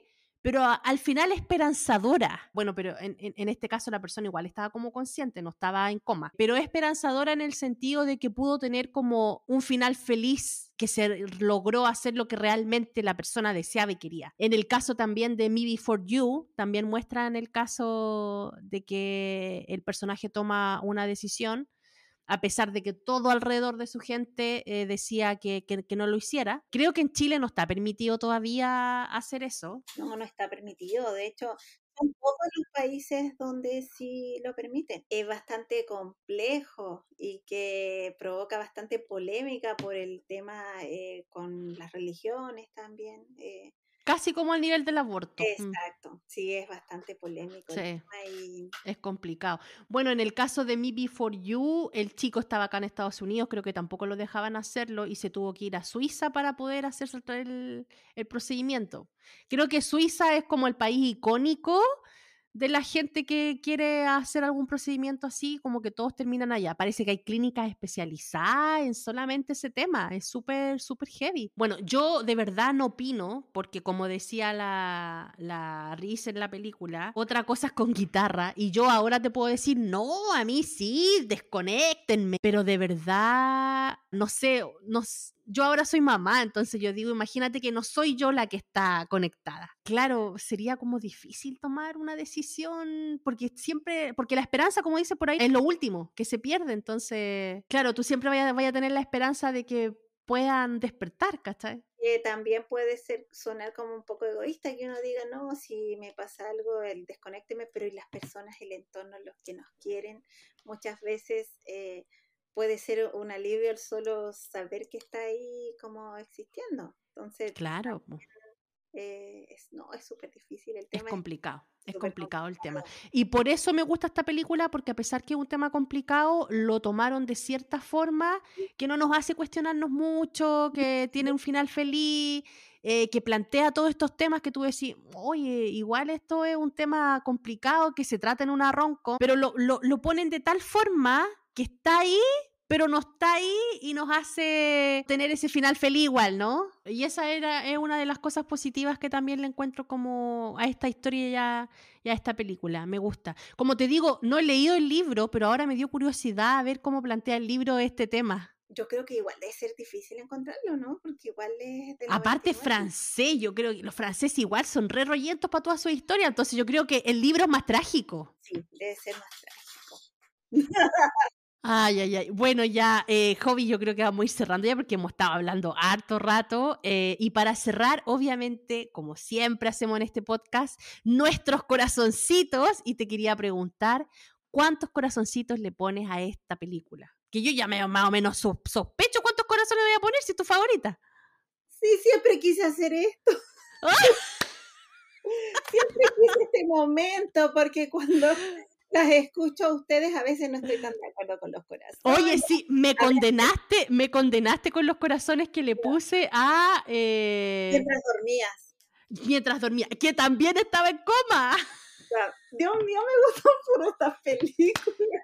Speaker 1: pero a- al final esperanzadora. Bueno, pero en, en- en este caso la persona igual estaba como consciente, no estaba en coma, pero esperanzadora en el sentido de que pudo tener como un final feliz, que se logró hacer lo que realmente la persona deseaba y quería. En el caso también de Me Before You, también muestran el caso de que el personaje toma una decisión a pesar de que todo alrededor de su gente eh, decía que, que- no lo hiciera. Creo que en Chile no está permitido todavía hacer eso.
Speaker 2: no, no está permitido. De hecho, son pocos los países donde sí lo permiten. Es bastante complejo y que provoca bastante polémica por el tema eh, con las religiones también. eh,
Speaker 1: Casi como al nivel del aborto. Mm,
Speaker 2: Exacto, sí, es bastante polémico el
Speaker 1: Sí.
Speaker 2: tema y
Speaker 1: es complicado. Bueno, en el caso de Me Before You, el chico estaba acá en Estados Unidos, creo que tampoco lo dejaban hacerlo y se tuvo que ir a Suiza para poder hacer el, el procedimiento. Creo que Suiza es como el país icónico de la gente que quiere hacer algún procedimiento así, como que todos terminan allá. Parece que hay clínicas especializadas en solamente ese tema. Es súper, súper heavy. Bueno, yo de verdad no opino, porque como decía la, la Riz en la película, otra cosa es con guitarra. Y yo ahora te puedo decir, no, a mí sí, desconéctenme. Pero de verdad, no sé, no yo ahora soy mamá, entonces yo digo, imagínate que no soy yo la que está conectada. Claro, sería como difícil tomar una decisión, porque siempre, porque la esperanza, como dice por ahí, es lo último que se pierde. Entonces, claro, tú siempre vayas vaya a tener la esperanza de que puedan despertar, ¿cachai?
Speaker 2: que también puede ser sonar como un poco egoísta que uno diga, no, si me pasa algo, el desconécteme, pero y las personas, el entorno, los que nos quieren, muchas veces eh, puede ser un alivio el solo saber que está ahí como existiendo. Entonces,
Speaker 1: Claro,
Speaker 2: eh, es, no, es súper difícil el
Speaker 1: es
Speaker 2: tema.
Speaker 1: complicado. Es complicado el tema. Y por eso me gusta esta película, porque a pesar que es un tema complicado, lo tomaron de cierta forma que no nos hace cuestionarnos mucho, que tiene un final feliz, eh, que plantea todos estos temas que tú decís, oye, igual esto es un tema complicado que se trata en una ronco, pero lo, lo, lo ponen de tal forma que está ahí, pero no está ahí y nos hace tener ese final feliz igual, ¿no? Y esa era, es una de las cosas positivas que también le encuentro como a esta historia y a, y a esta película. Me gusta. Como te digo, no he leído el libro, pero ahora me dio curiosidad a ver cómo plantea el libro este tema.
Speaker 2: Yo creo que igual debe ser difícil encontrarlo, ¿no? Porque igual es del
Speaker 1: Aparte
Speaker 2: 99.
Speaker 1: francés, yo creo que los franceses igual son re rollentos para toda su historia, entonces yo creo que el libro es más trágico.
Speaker 2: Sí, debe ser más trágico.
Speaker 1: Ay, ay, ay. Bueno, ya, eh, Hobby, yo creo que vamos a ir cerrando ya porque hemos estado hablando harto rato. eh, y para cerrar, obviamente, como siempre hacemos en este podcast, nuestros corazoncitos. Y te quería preguntar, ¿cuántos corazoncitos le pones a esta película? Que yo ya me, más o menos sos- sospecho cuántos corazones le voy a poner si es tu favorita.
Speaker 2: Sí, siempre quise hacer esto. siempre quise este momento, porque cuando las escucho a ustedes a veces no estoy tan de acuerdo con los corazones.
Speaker 1: Oye, sí, me condenaste, me condenaste con los corazones que le puse a... eh,
Speaker 2: Mientras dormías.
Speaker 1: mientras dormía, que también estaba en coma.
Speaker 2: Dios mío, me gustan por estas películas.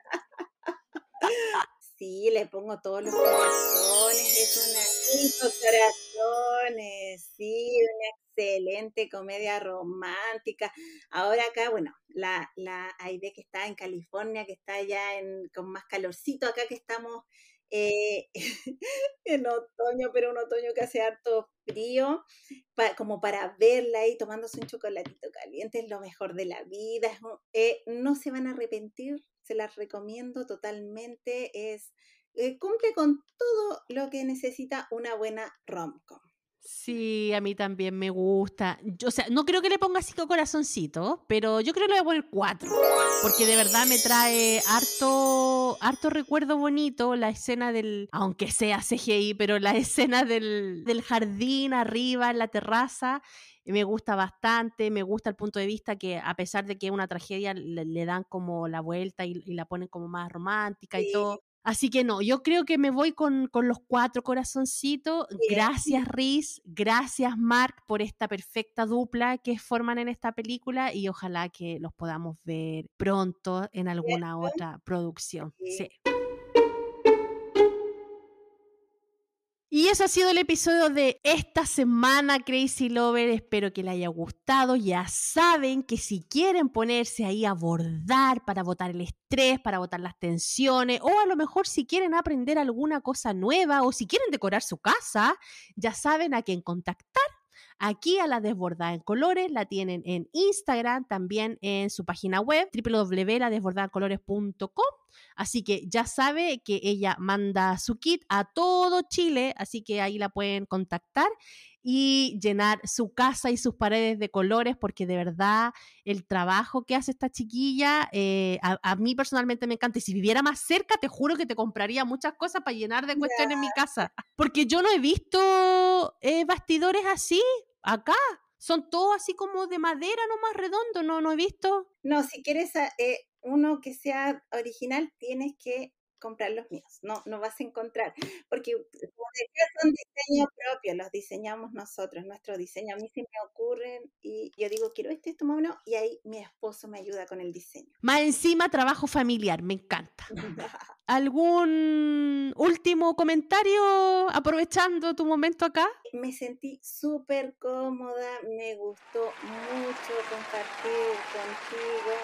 Speaker 2: Sí, le pongo todos los corazones, es una cinco corazones, sí, una excelente comedia romántica. Ahora acá, bueno, la, la Aide que está en California, que está en, con más calorcito, acá que estamos eh, en otoño, pero un otoño que hace harto frío, como para verla ahí tomándose un chocolatito caliente, es lo mejor de la vida, eh, no se van a arrepentir, se las recomiendo totalmente, es eh, cumple con todo lo que necesita una buena rom-com.
Speaker 1: Sí, a mí también me gusta. Yo, o sea, no creo que le ponga cinco corazoncitos, pero yo creo que le voy a poner cuatro. Porque de verdad me trae harto, harto recuerdo bonito la escena del, aunque sea CGI, pero la escena del, del jardín arriba en la terraza me gusta bastante, me gusta el punto de vista que a pesar de que es una tragedia, le, dan como la vuelta y, la ponen como más romántica y todo. Así que no, yo creo que me voy con, con los cuatro corazoncitos. Gracias Riz, gracias Mark por esta perfecta dupla que forman en esta película y ojalá que los podamos ver pronto en alguna otra producción. Sí. Y eso ha sido el episodio de esta semana, Crazy Lover. Espero que les haya gustado. Ya saben que si quieren ponerse ahí a bordar para botar el estrés, para botar las tensiones, o a lo mejor si quieren aprender alguna cosa nueva o si quieren decorar su casa, ya saben a quién contactar Aquí a la desbordada en colores la tienen en Instagram, también en su página web www.ladesbordadacolores.com. Así que ya sabe que ella manda su kit a todo Chile, así que ahí la pueden contactar y llenar su casa y sus paredes de colores, porque de verdad el trabajo que hace esta chiquilla, eh, a, mí personalmente me encanta. Y si viviera más cerca, te juro que te compraría muchas cosas para llenar de cuestiones en mi casa, porque yo no he visto eh, bastidores así acá. Son todos así como de madera, no más redondo, no, no he visto.
Speaker 2: No, si quieres eh, uno que sea original, tienes que comprar los míos, no, no vas a encontrar, porque son diseños propios, los diseñamos nosotros, nuestro diseño, a mí se me ocurren y yo digo, quiero este, esto, más y ahí mi esposo me ayuda con el diseño.
Speaker 1: Más encima, trabajo familiar, me encanta. ¿Algún último comentario aprovechando tu momento acá?
Speaker 2: Me sentí súper cómoda, me gustó mucho compartir contigo.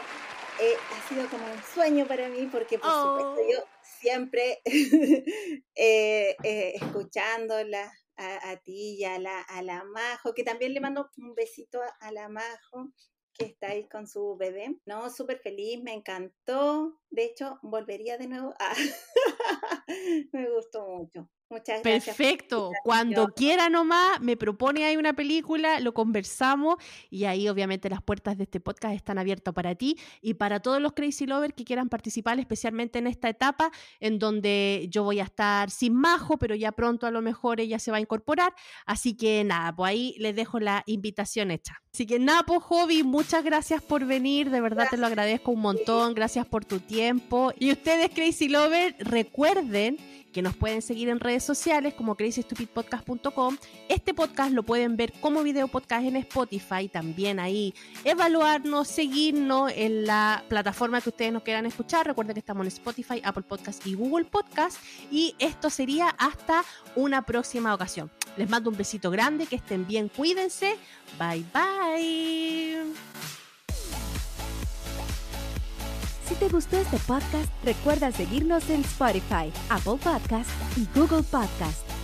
Speaker 2: Eh, ha sido como un sueño para mí porque por supuesto yo oh siempre eh, eh, escuchándola a, ti y a la, a la Majo, que también le mando un besito a, la Majo, que está ahí con su bebé. No, súper feliz, me encantó. De hecho, volvería de nuevo. me gustó mucho. Muchas
Speaker 1: gracias. Perfecto. Cuando quiera nomás, me propone ahí una película, lo conversamos y ahí obviamente las puertas de este podcast están abiertas para ti y para todos los Crazy Lovers que quieran participar, especialmente en esta etapa en donde yo voy a estar sin Majo, pero ya pronto a lo mejor ella se va a incorporar. Así que nada, pues ahí les dejo la invitación hecha. Así que nada, pues Hobby, muchas gracias por venir, de verdad te lo agradezco un montón, gracias por tu tiempo. Y ustedes Crazy Lovers, recuerden que nos pueden seguir en redes sociales como crazystupidpodcast.com. Este podcast lo pueden ver como video podcast en Spotify, también ahí evaluarnos, seguirnos en la plataforma que ustedes nos quieran escuchar. Recuerden que estamos en Spotify, Apple Podcast y Google Podcast. Y esto sería hasta una próxima ocasión. Les mando un besito grande, que estén bien, cuídense. Bye bye.
Speaker 3: Si te gustó este podcast, recuerda seguirnos en Spotify, Apple Podcast y Google Podcast.